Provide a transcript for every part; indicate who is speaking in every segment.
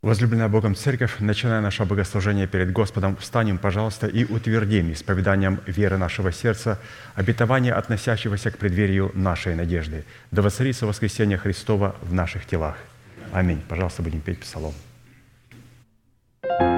Speaker 1: Возлюбленная Богом Церковь, начиная наше богослужение перед Господом, встанем, пожалуйста, и утвердим исповеданием веры нашего сердца обетование, относящегося к преддверию нашей надежды. Да воцарится воскресение Христова в наших телах. Аминь. Пожалуйста, будем петь псалом.
Speaker 2: склоним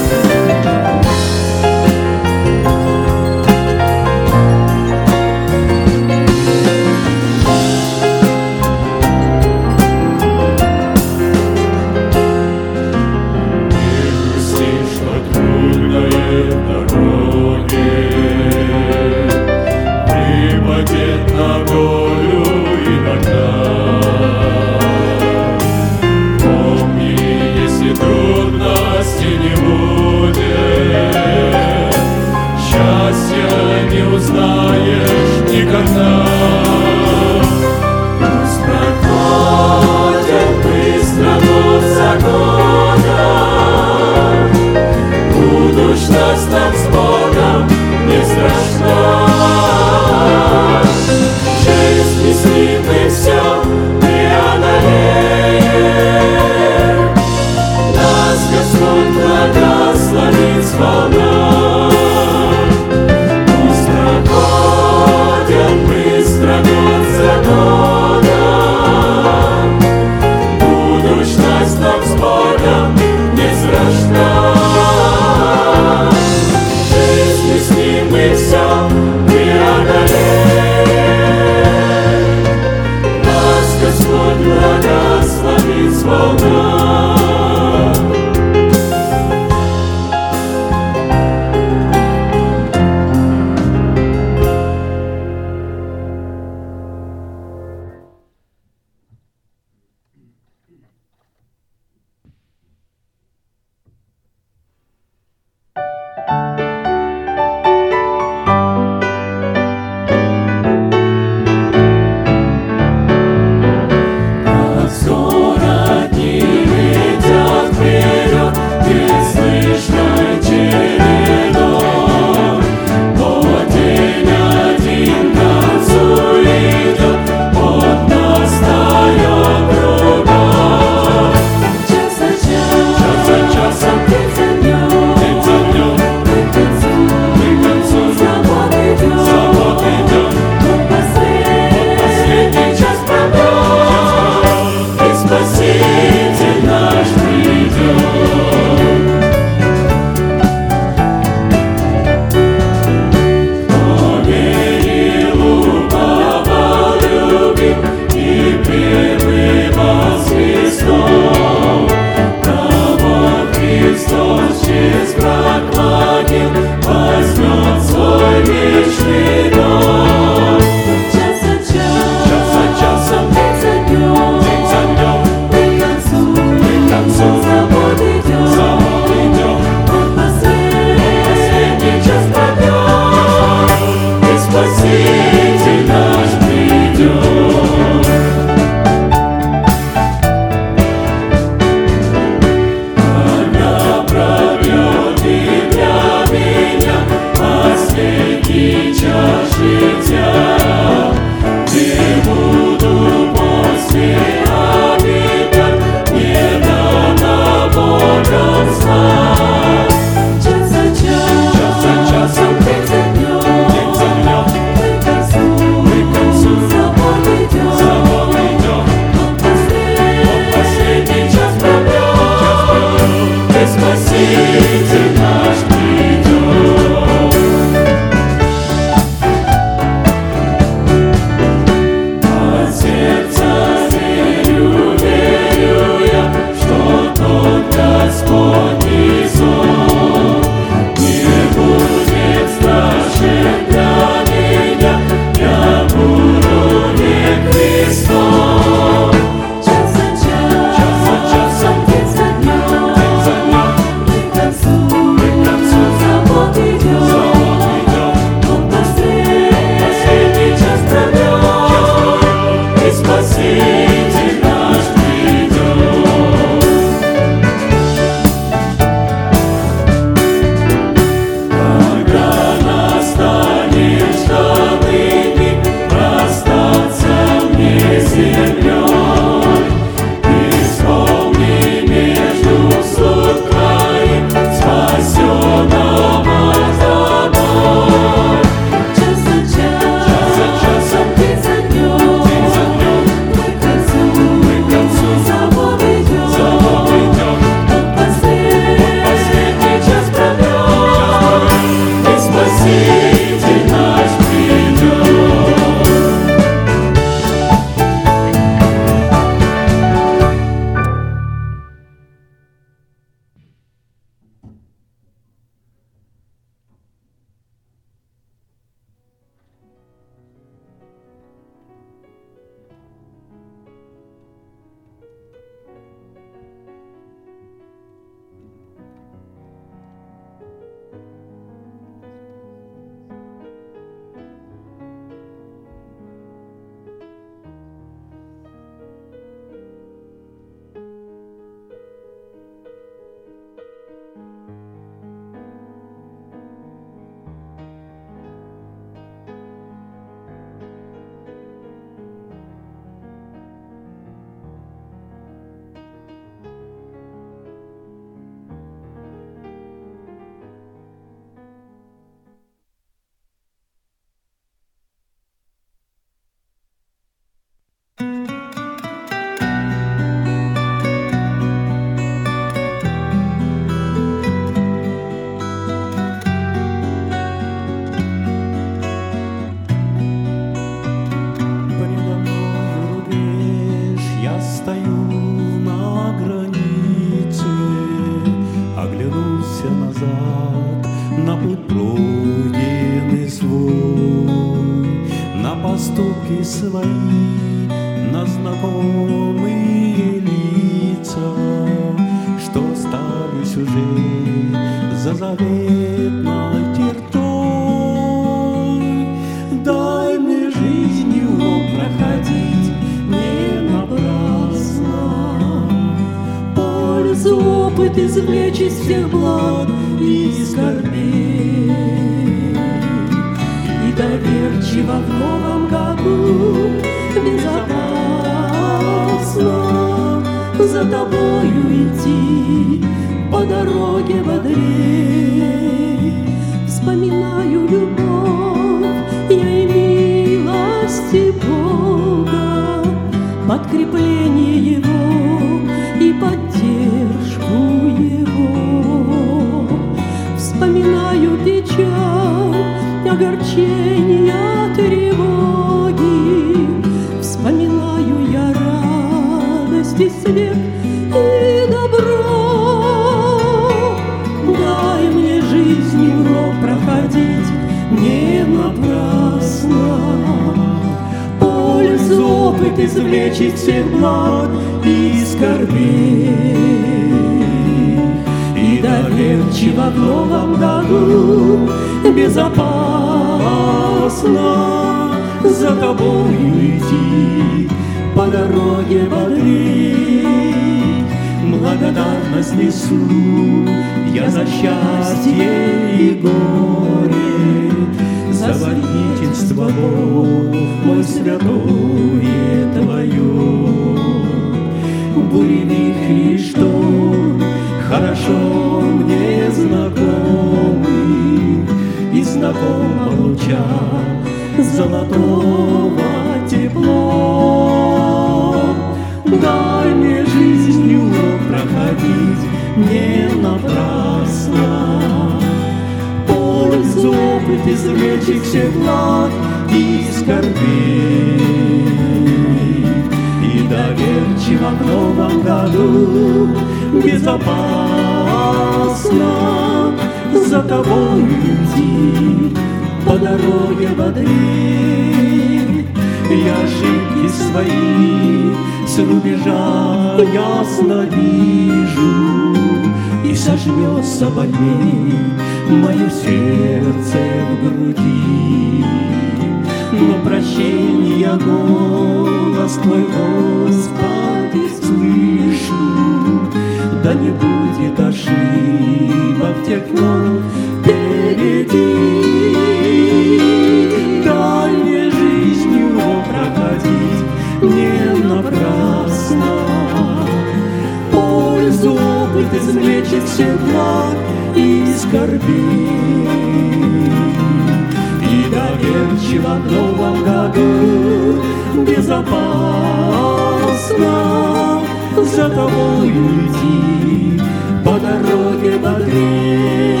Speaker 3: тобой идти По дороге бодрей.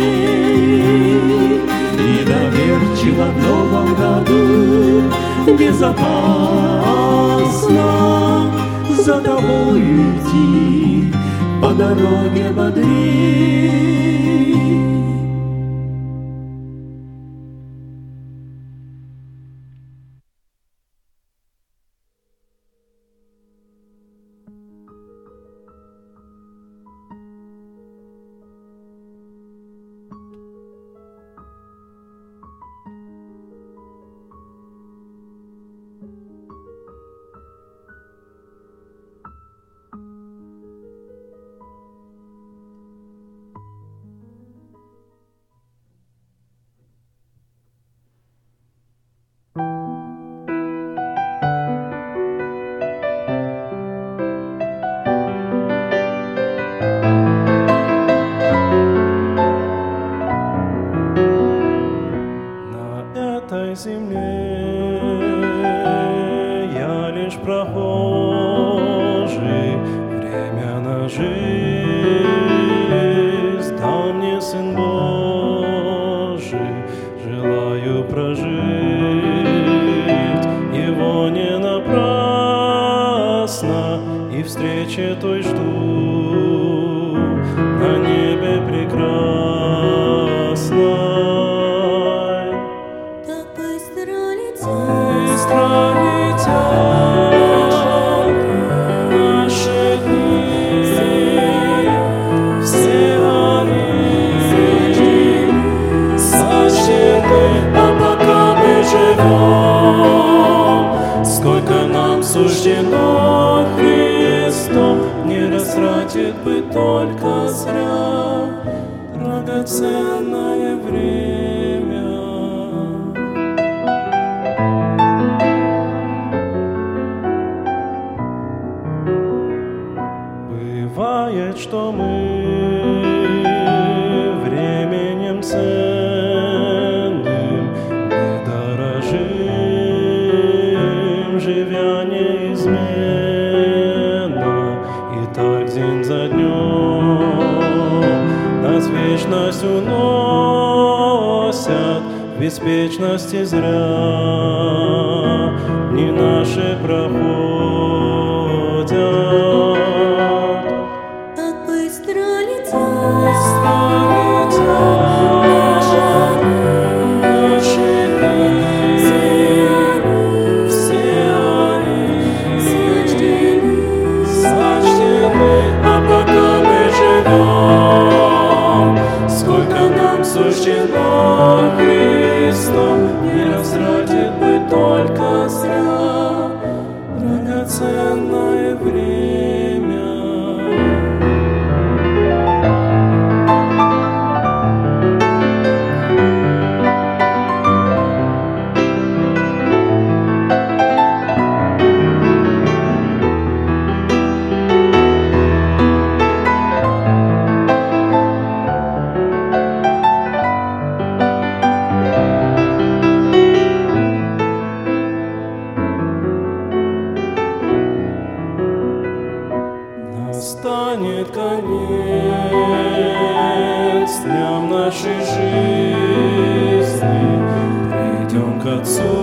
Speaker 3: И доверчиво в новом году Безопасно за тобой идти По дороге бодрей. Отцу,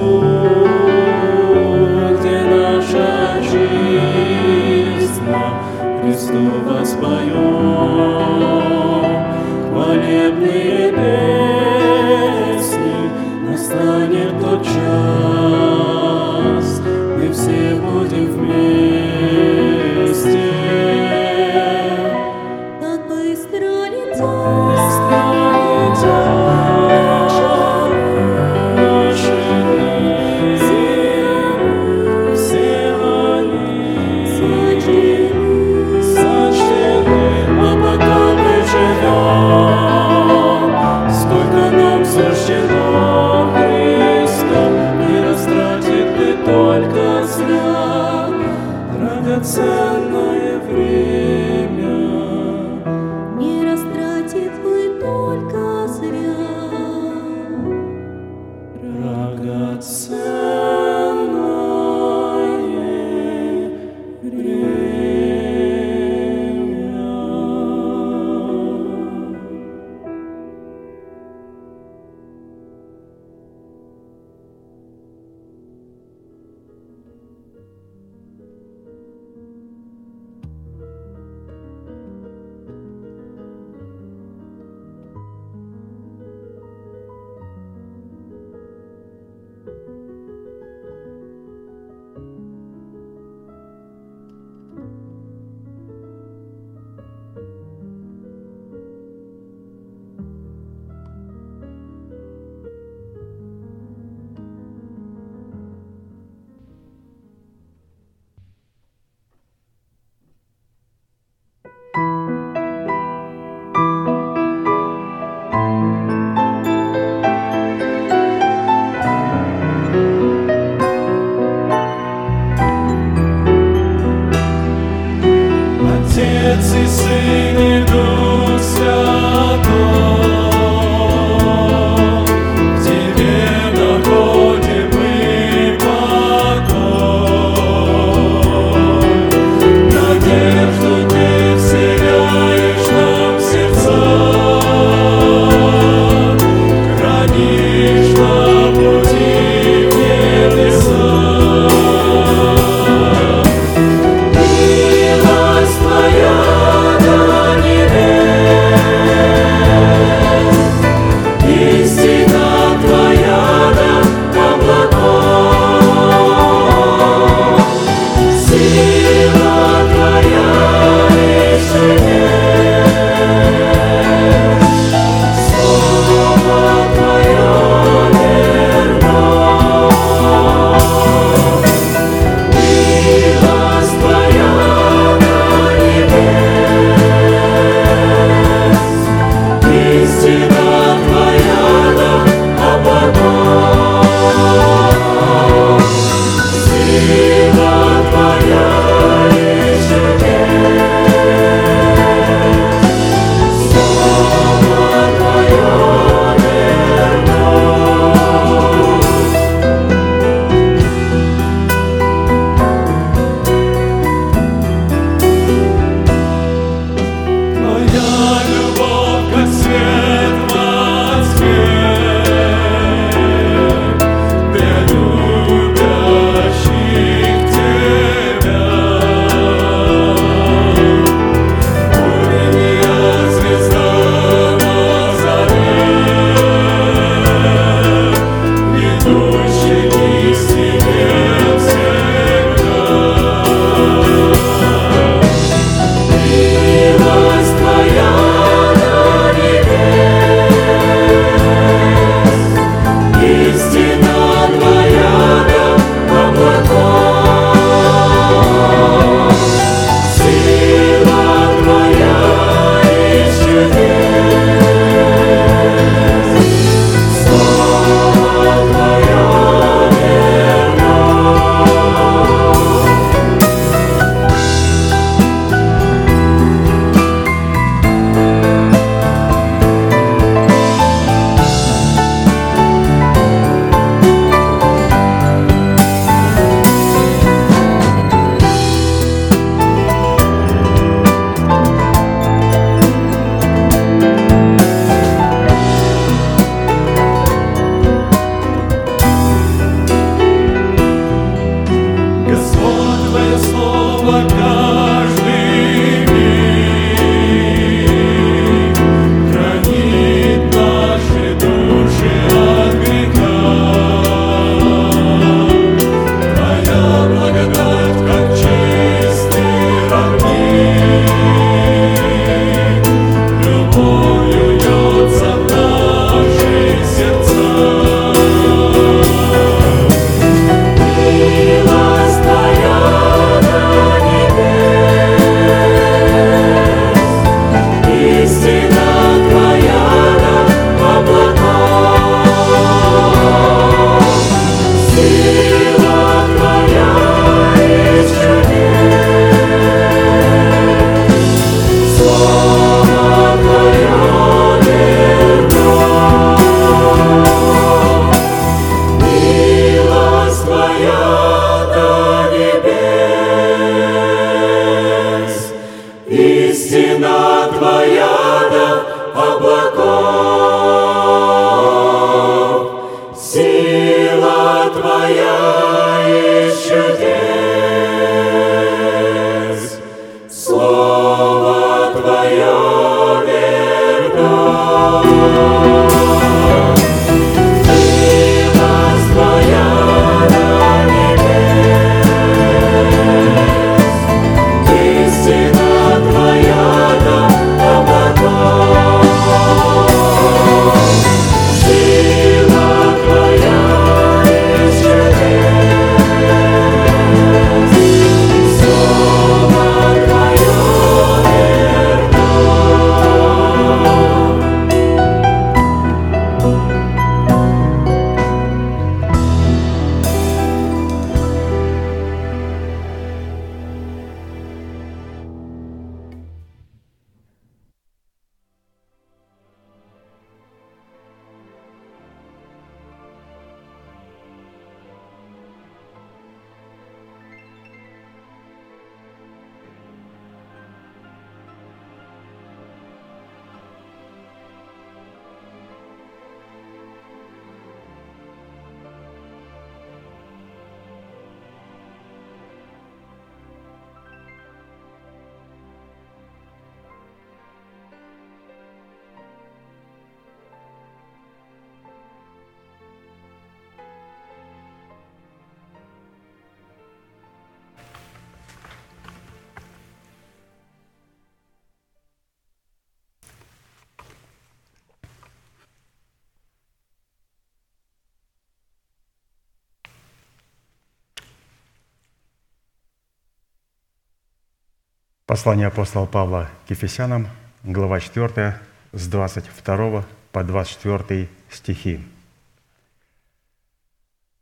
Speaker 2: Послание апостола Павла к Ефесянам, глава 4, с 22 по 24 стихи.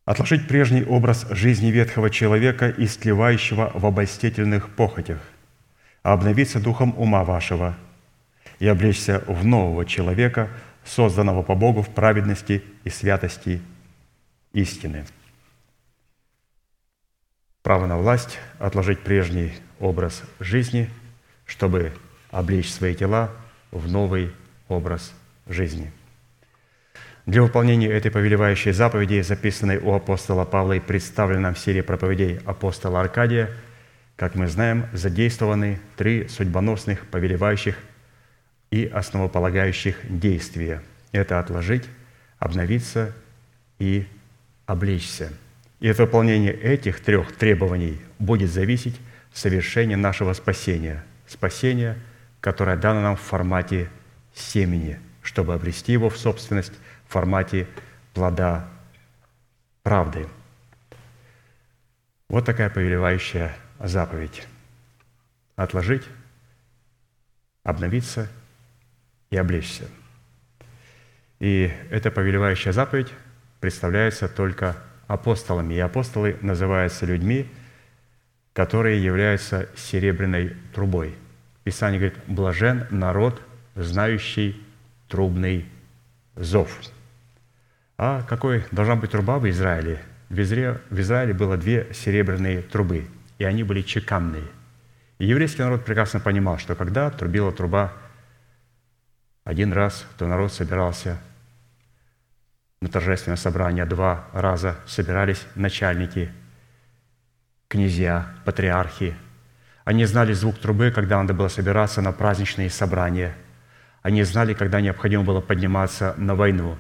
Speaker 2: «Отложить прежний образ жизни ветхого человека, истлевающего в обольстительных похотях, а обновиться духом ума вашего и облечься в нового человека, созданного по Богу в праведности и святости истины». Право на власть – отложить прежний образ жизни, чтобы облечь свои тела в новый образ жизни. Для выполнения этой повелевающей заповеди, записанной у апостола Павла и представленной в серии проповедей апостола Аркадия, как мы знаем, задействованы три судьбоносных, повелевающих и основополагающих действия. Это отложить, обновиться и облечься. И от выполнения этих трех требований будет зависеть совершение нашего спасения. Спасение, которое дано нам в формате семени, чтобы обрести его в собственность в формате плода правды. Вот такая повелевающая заповедь. Отложить, обновиться и облечься. И эта повелевающая заповедь представляется только апостолами. И апостолы называются людьми, которые являются серебряной трубой. Писание говорит, блажен народ, знающий трубный зов. А какой должна быть труба в Израиле? В Израиле, в Израиле было две серебряные трубы, и они были чеканные. И еврейский народ прекрасно понимал, что когда трубила труба один раз, то народ собирался на торжественное собрание, два раза собирались начальники, князья, патриархи, Они знали звук трубы, когда надо было собираться на праздничные собрания. Они знали, когда необходимо было подниматься на войну,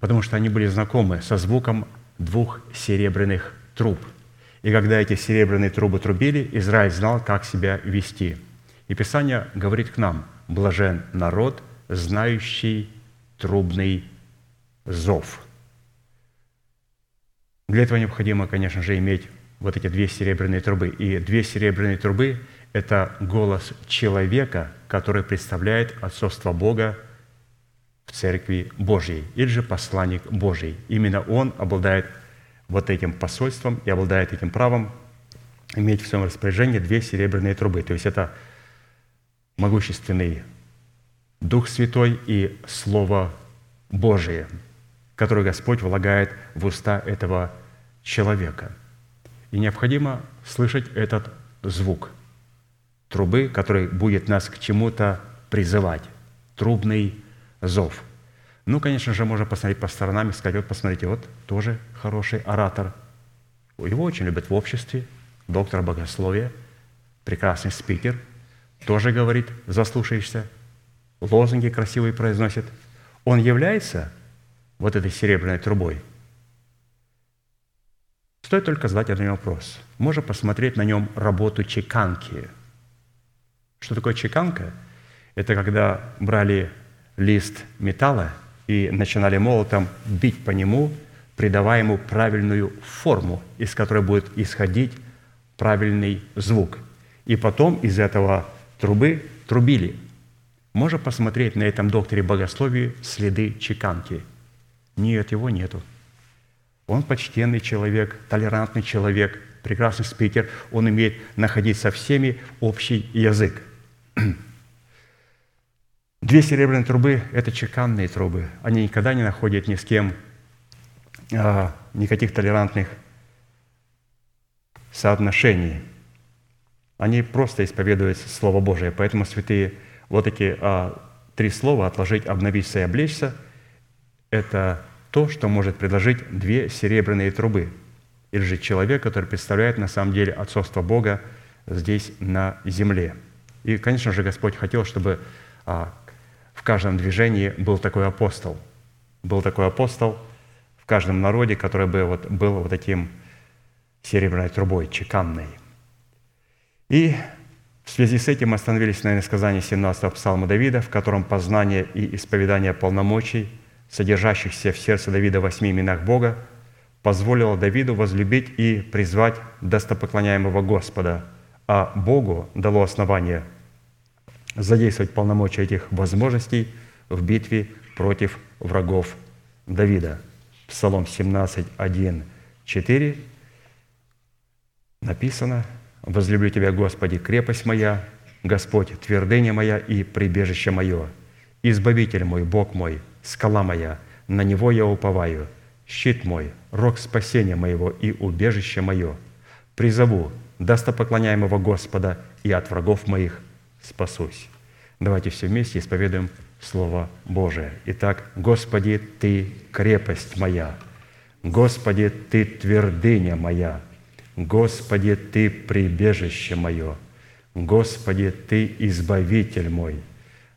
Speaker 2: потому что они были знакомы со звуком двух серебряных труб. И когда эти серебряные трубы трубили, Израиль знал, как себя вести. И Писание говорит к нам, «Блажен народ, знающий трубный зов». Для этого необходимо, конечно же, иметь вот эти две серебряные трубы. И две серебряные трубы – это голос человека, который представляет отцовство Бога в Церкви Божьей, или же посланник Божий. Именно он обладает вот этим посольством и обладает этим правом иметь в своем распоряжении две серебряные трубы. То есть это могущественный Дух Святой и Слово Божие, которое Господь влагает в уста этого человека. И необходимо слышать этот звук трубы, который будет нас к чему-то призывать. Трубный зов. Ну, конечно же, можно посмотреть по сторонам и сказать, вот посмотрите, вот тоже хороший оратор. Его очень любят в обществе, доктор богословия, прекрасный спикер, тоже говорит, заслушаешься, лозунги красивые произносит. Он является вот этой серебряной трубой. Стоит только задать один вопрос. Можно посмотреть на нем работу чеканки. Что такое чеканка? Это когда брали лист металла и начинали молотом бить по нему, придавая ему правильную форму, из которой будет исходить правильный звук. И потом из этого трубы трубили. Можно посмотреть на этом докторе богословии следы чеканки. Нет, его нету. Он почтенный человек, толерантный человек, прекрасный спикер. Он умеет находить со всеми общий язык. Две серебряные трубы – это чеканные трубы. Они никогда не находят ни с кем а, никаких толерантных соотношений. Они просто исповедуют Слово Божие. Поэтому святые вот эти а, три слова «отложить, обновиться и облечься» – это то, что может предложить две серебряные трубы. Или же человек, который представляет на самом деле отцовство Бога здесь на земле. И, конечно же, Господь хотел, чтобы а, в каждом движении был такой апостол. Был такой апостол в каждом народе, который бы вот был вот таким серебряной трубой, чеканной. И в связи с этим остановились на иносказании 17-го псалма Давида, в котором познание и исповедание полномочий, содержащихся в сердце Давида восьми именах Бога, позволило Давиду возлюбить и призвать достопоклоняемого Господа, а Богу дало основание – задействовать полномочия этих возможностей в битве против врагов Давида. Псалом 17, 1, 4 написано «Возлюблю Тебя, Господи, крепость моя, Господь, твердыня моя и прибежище мое, Избавитель мой, Бог мой, скала моя, на Него я уповаю, щит мой, рог спасения моего и убежище мое. Призову достопоклоняемого Господа и от врагов моих спасусь. Давайте все вместе исповедуем Слово Божие. Итак, Господи, Ты крепость моя, Господи, Ты твердыня моя, Господи, Ты прибежище мое, Господи, Ты избавитель мой,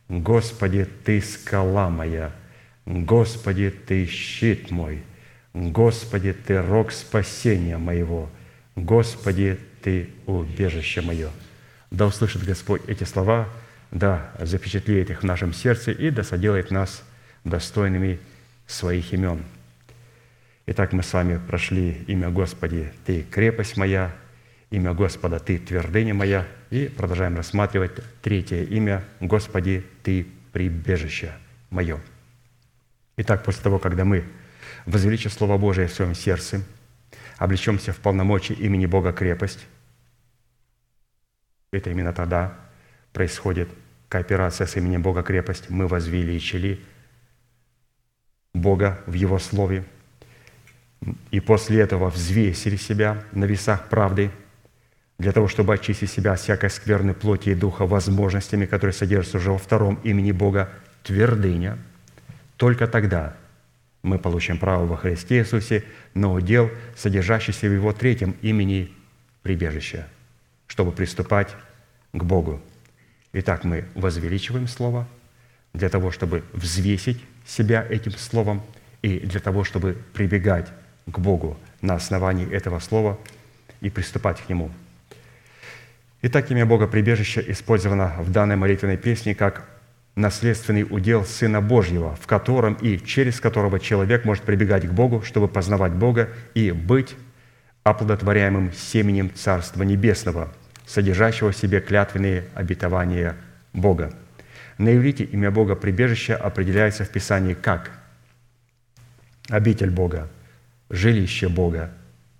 Speaker 2: Господи, Ты скала моя, Господи, Ты щит мой, Господи, Ты рог спасения моего, Господи, Ты убежище мое. Да услышит Господь эти слова, да запечатлеет их в нашем сердце и да соделает нас достойными своих имен. Итак, мы с вами прошли имя Господи, Ты крепость моя, имя Господа, Ты твердыня моя, и продолжаем рассматривать третье имя Господи, Ты прибежище мое. Итак, после того, когда мы возвеличим Слово Божие в своем сердце, облечемся в полномочия имени Бога крепость, это именно тогда происходит кооперация с именем Бога крепость. Мы возвеличили Бога в Его Слове. И после этого взвесили себя на весах правды, для того, чтобы очистить себя от всякой скверной плоти и духа возможностями, которые содержатся уже во втором имени Бога, твердыня. Только тогда мы получим право во Христе Иисусе на удел, содержащийся в Его третьем имени прибежища – чтобы приступать к Богу. Итак, мы возвеличиваем Слово для того, чтобы взвесить себя этим Словом и для того, чтобы прибегать к Богу на основании этого Слова и приступать к Нему. Итак, имя Бога прибежище использовано в данной молитвенной песне как наследственный удел Сына Божьего, в котором и через которого человек может прибегать к Богу, чтобы познавать Бога и быть оплодотворяемым семенем Царства Небесного, содержащего в себе клятвенные обетования Бога. На иврите имя Бога прибежище определяется в Писании как обитель Бога, жилище Бога,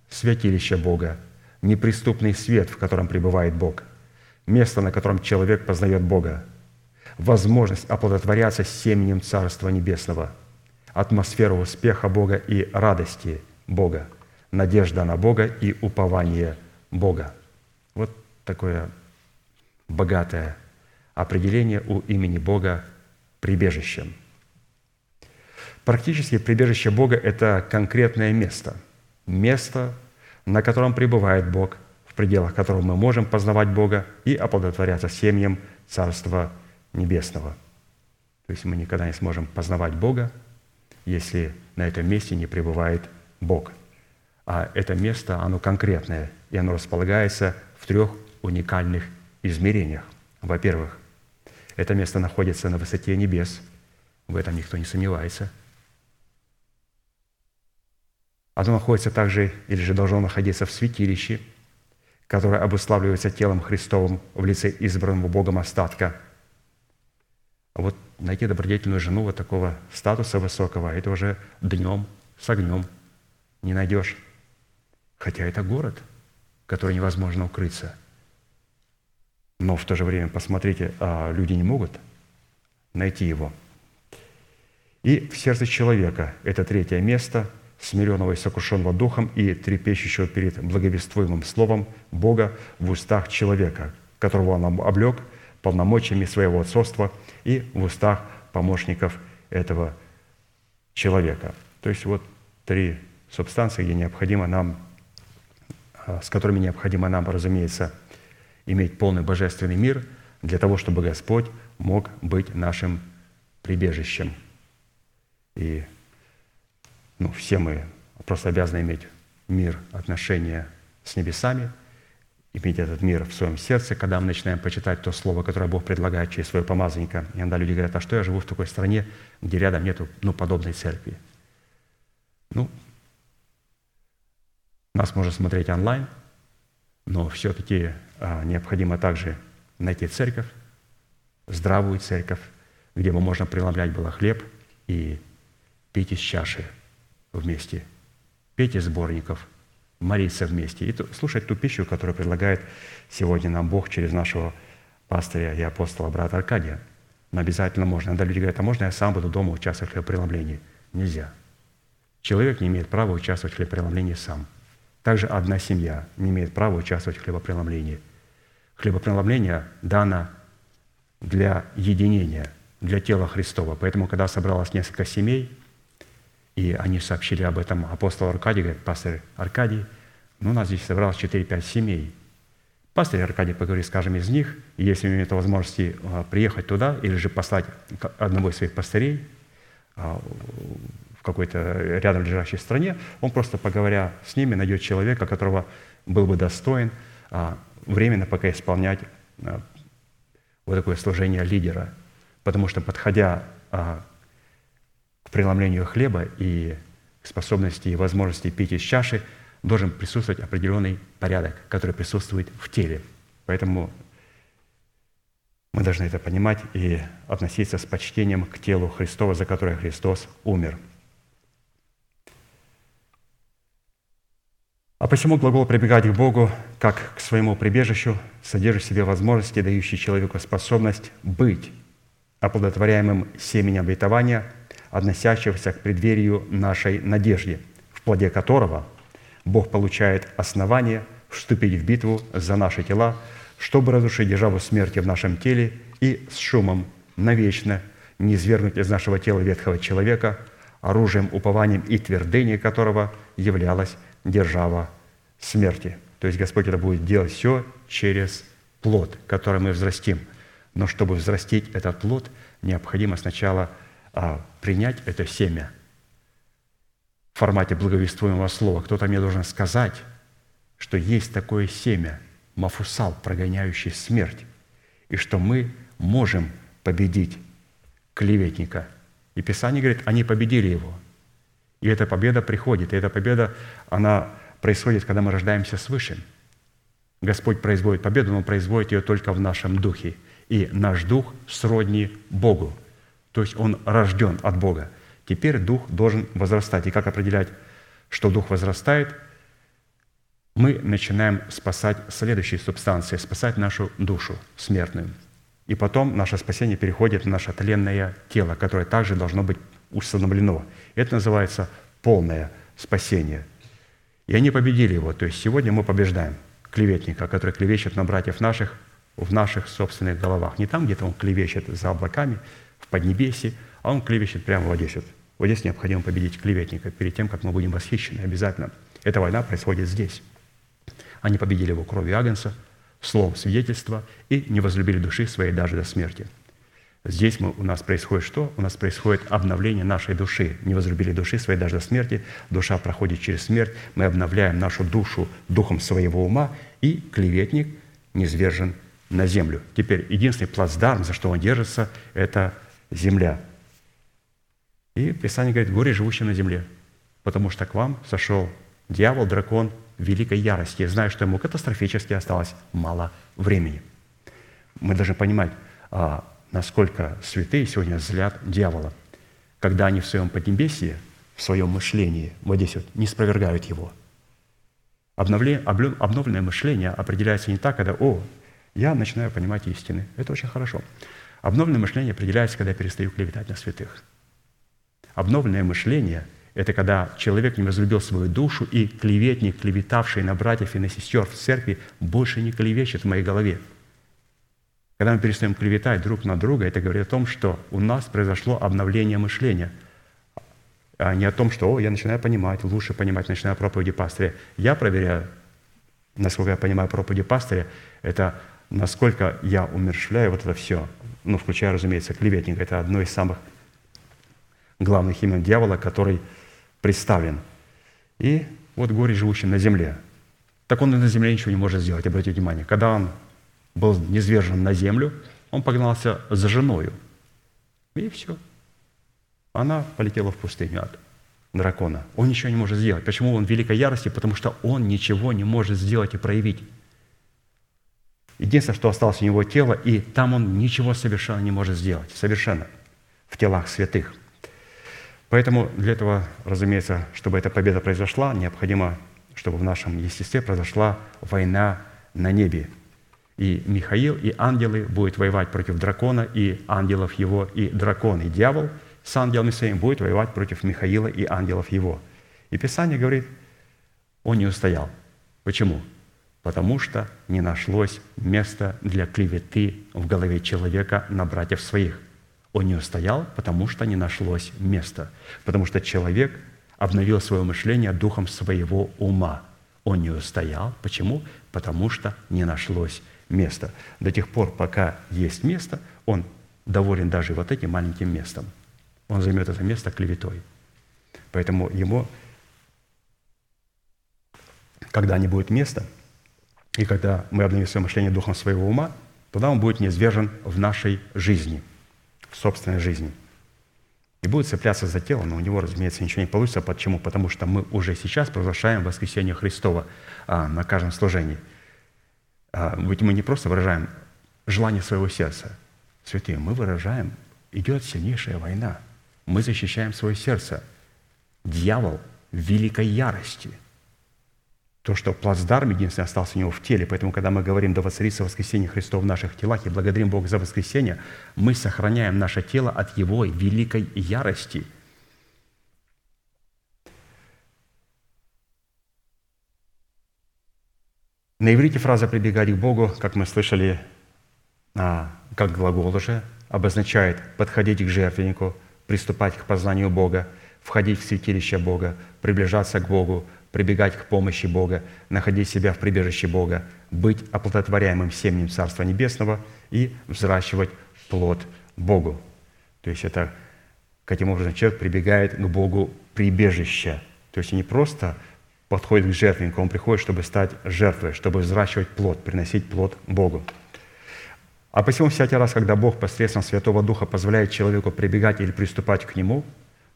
Speaker 2: святилище Бога, неприступный свет, в котором пребывает Бог, место, на котором человек познает Бога, возможность оплодотворяться семенем Царства Небесного, атмосферу успеха Бога и радости Бога, надежда на Бога и упование Бога. Вот такое богатое определение у имени Бога прибежищем. Практически прибежище Бога – это конкретное место. Место, на котором пребывает Бог, в пределах которого мы можем познавать Бога и оплодотворяться семьям Царства Небесного. То есть мы никогда не сможем познавать Бога, если на этом месте не пребывает Бог. А это место, оно конкретное, и оно располагается в трех уникальных измерениях. Во-первых, это место находится на высоте небес, в этом никто не сомневается. Оно находится также, или же должно находиться в святилище, которое обуславливается телом Христовым в лице избранного Богом остатка. А вот найти добродетельную жену вот такого статуса высокого, это уже днем с огнем не найдешь. Хотя это город, который невозможно укрыться – но в то же время, посмотрите, а люди не могут найти его. И в сердце человека – это третье место, смиренного и сокрушенного духом и трепещущего перед благовествуемым словом Бога в устах человека, которого он облег полномочиями своего отцовства и в устах помощников этого человека. То есть вот три субстанции, где необходимо нам, а, с которыми необходимо нам, разумеется, иметь полный божественный мир для того, чтобы Господь мог быть нашим прибежищем. И ну, все мы просто обязаны иметь мир, отношения с небесами, иметь этот мир в своем сердце, когда мы начинаем почитать то слово, которое Бог предлагает через своего помазанника. И иногда люди говорят, а что я живу в такой стране, где рядом нет ну, подобной церкви? Ну, нас можно смотреть онлайн, но все-таки а, необходимо также найти церковь, здравую церковь, где бы можно преломлять было хлеб и пить из чаши вместе, петь из сборников, молиться вместе и слушать ту пищу, которую предлагает сегодня нам Бог через нашего пастыря и апостола брата Аркадия. Но обязательно можно. Иногда люди говорят, а можно я сам буду дома участвовать в хлебопреломлении? Нельзя. Человек не имеет права участвовать в хлебопреломлении сам. Также одна семья не имеет права участвовать в хлебопреломлении – хлебопреломление дано для единения, для тела Христова. Поэтому, когда собралось несколько семей, и они сообщили об этом апостолу Аркадию, говорит, пастор Аркадий, ну, у нас здесь собралось 4-5 семей. Пастор Аркадий поговорит с каждым из них, и если у него нет возможности а, приехать туда или же послать одного из своих пастырей а, в какой-то рядом лежащей стране, он просто, поговоря с ними, найдет человека, которого был бы достоин а, временно пока исполнять вот такое служение лидера. Потому что, подходя преломлению хлеба и способности и возможности пить из чаши, должен присутствовать определенный порядок, который присутствует в теле. Поэтому мы должны это понимать и относиться с почтением к телу Христова, за которое Христос умер – А посему глагол «прибегать к Богу» как к своему прибежищу содержит в себе возможности, дающие человеку способность быть оплодотворяемым семенем обетования, относящегося к преддверию нашей надежде, в плоде которого Бог получает основание вступить в битву за наши тела, чтобы разрушить державу смерти в нашем теле и с шумом навечно не извергнуть из нашего тела ветхого человека, оружием, упованием и твердыней которого являлась держава смерти. То есть Господь это будет делать все через плод, который мы взрастим. Но чтобы взрастить этот плод, необходимо сначала а, принять это семя в формате благовествуемого слова. Кто-то мне должен сказать, что есть такое семя, мафусал, прогоняющий смерть, и что мы можем победить клеветника. И Писание говорит, они победили его. И эта победа приходит, и эта победа, она происходит, когда мы рождаемся свыше. Господь производит победу, но Он производит ее только в нашем духе. И наш дух сродни Богу. То есть он рожден от Бога. Теперь дух должен возрастать. И как определять, что дух возрастает? Мы начинаем спасать следующие субстанции, спасать нашу душу смертную – и потом наше спасение переходит на наше тленное тело, которое также должно быть установлено. Это называется полное спасение. И они победили его. То есть сегодня мы побеждаем клеветника, который клевещет на братьев наших в наших собственных головах. Не там, где-то он клевещет за облаками, в Поднебесье, а он клевещет прямо здесь. Вот, вот здесь необходимо победить клеветника перед тем, как мы будем восхищены обязательно. Эта война происходит здесь. Они победили его кровью Агнца – словом свидетельства и не возлюбили души своей даже до смерти. Здесь мы, у нас происходит что? У нас происходит обновление нашей души. Не возлюбили души своей даже до смерти. Душа проходит через смерть. Мы обновляем нашу душу духом своего ума, и клеветник низвержен на землю. Теперь единственный плацдарм, за что он держится, это земля. И Писание говорит, горе живущим на земле, потому что к вам сошел дьявол, дракон, великой ярости, зная, что ему катастрофически осталось мало времени. Мы должны понимать, а, насколько святые сегодня злят дьявола, когда они в своем поднебесье, в своем мышлении, вот здесь вот, не спровергают его. Обновленное мышление определяется не так, когда «О, я начинаю понимать истины». Это очень хорошо. Обновленное мышление определяется, когда я перестаю клеветать на святых. Обновленное мышление – это когда человек не возлюбил свою душу, и клеветник, клеветавший на братьев и на сестер в церкви, больше не клевещет в моей голове. Когда мы перестаем клеветать друг на друга, это говорит о том, что у нас произошло обновление мышления, а не о том, что «О, я начинаю понимать, лучше понимать, начинаю проповеди пастыря». Я проверяю, насколько я понимаю проповеди пастыря, это насколько я умершляю вот это все, ну, включая, разумеется, клеветника. Это одно из самых главных имен дьявола, который представлен. И вот горе, живущий на земле. Так он и на земле ничего не может сделать, обратите внимание. Когда он был низвержен на землю, он погнался за женою. И все. Она полетела в пустыню от дракона. Он ничего не может сделать. Почему он в великой ярости? Потому что он ничего не может сделать и проявить. Единственное, что осталось у него тело, и там он ничего совершенно не может сделать. Совершенно. В телах святых – Поэтому для этого, разумеется, чтобы эта победа произошла, необходимо, чтобы в нашем естестве произошла война на небе. И Михаил, и ангелы будут воевать против дракона, и ангелов его, и дракон, и дьявол с ангелами своими будет воевать против Михаила и ангелов его. И Писание говорит, он не устоял. Почему? Потому что не нашлось места для клеветы в голове человека на братьев своих – он не устоял, потому что не нашлось места. Потому что человек обновил свое мышление духом своего ума. Он не устоял. Почему? Потому что не нашлось места. До тех пор, пока есть место, он доволен даже вот этим маленьким местом. Он займет это место клеветой. Поэтому ему, когда не будет места, и когда мы обновим свое мышление духом своего ума, тогда он будет неизвержен в нашей жизни – в собственной жизни. И будет цепляться за тело, но у него, разумеется, ничего не получится. Почему? Потому что мы уже сейчас провозглашаем воскресение Христова а, на каждом служении. А, ведь мы не просто выражаем желание своего сердца. Святые, мы выражаем, идет сильнейшая война. Мы защищаем свое сердце. Дьявол великой ярости – то, что плацдарм единственный остался у него в теле. Поэтому, когда мы говорим «Да воцарится воскресение Христова в наших телах» и благодарим Бога за воскресение, мы сохраняем наше тело от Его великой ярости. На иврите фраза «прибегать к Богу», как мы слышали, а, как глагол уже, обозначает подходить к жертвеннику, приступать к познанию Бога, входить в святилище Бога, приближаться к Богу, прибегать к помощи Бога, находить себя в прибежище Бога, быть оплодотворяемым семенем Царства Небесного и взращивать плод Богу. То есть это каким образом человек прибегает к Богу прибежища. То есть не просто подходит к жертвеннику, он приходит, чтобы стать жертвой, чтобы взращивать плод, приносить плод Богу. А посему всякий раз, когда Бог посредством Святого Духа позволяет человеку прибегать или приступать к Нему,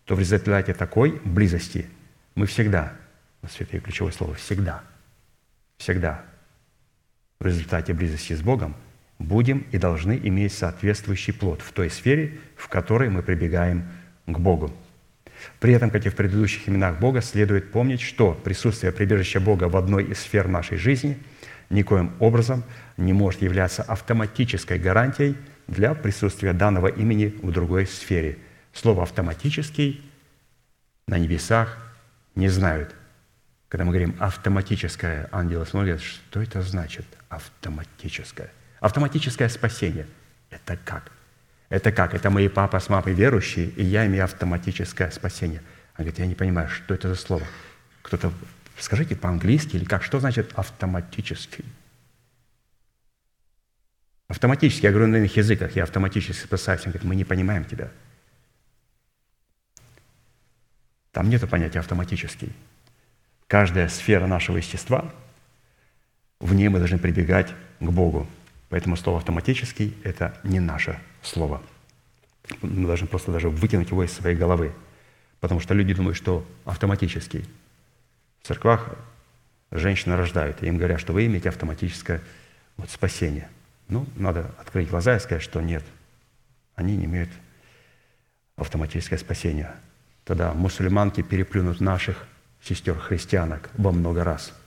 Speaker 2: то в результате такой близости мы всегда, святое ключевое слово, всегда, всегда в результате близости с Богом будем и должны иметь соответствующий плод в той сфере, в которой мы прибегаем к Богу. При этом, как и в предыдущих именах Бога, следует помнить, что присутствие прибежища Бога в одной из сфер нашей жизни никоим образом не может являться автоматической гарантией для присутствия данного имени в другой сфере. Слово «автоматический» на небесах не знают. Когда мы говорим «автоматическое», ангелы смотрят, что это значит «автоматическое»? Автоматическое спасение – это как? Это как? Это мои папа с мамой верующие, и я имею автоматическое спасение. Он говорит, я не понимаю, что это за слово. Кто-то, скажите по-английски или как? Что значит автоматический? Автоматически, я говорю на иных языках, я автоматически спасаюсь. Он говорит, мы не понимаем тебя. Там нет понятия автоматический. Каждая сфера нашего естества, в ней мы должны прибегать к Богу. Поэтому слово «автоматический» – это не наше слово. Мы должны просто даже выкинуть его из своей головы. Потому что люди думают, что автоматический. В церквах женщины рождают, и им говорят, что вы имеете автоматическое вот, спасение. Ну, надо открыть глаза и сказать, что нет, они не имеют автоматическое спасение. Тогда мусульманки переплюнут наших сестер-христианок во много раз –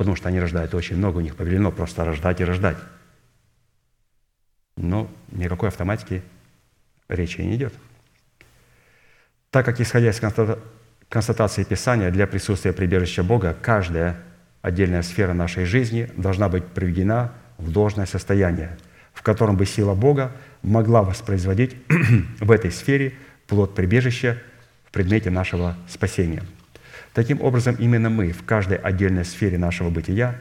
Speaker 2: потому что они рождают очень много, у них повелено просто рождать и рождать. Но никакой автоматики речи не идет. Так как, исходя из констатации Писания, для присутствия прибежища Бога каждая отдельная сфера нашей жизни должна быть приведена в должное состояние, в котором бы сила Бога могла воспроизводить в этой сфере плод прибежища предмете нашего спасения – Таким образом, именно мы в каждой отдельной сфере нашего бытия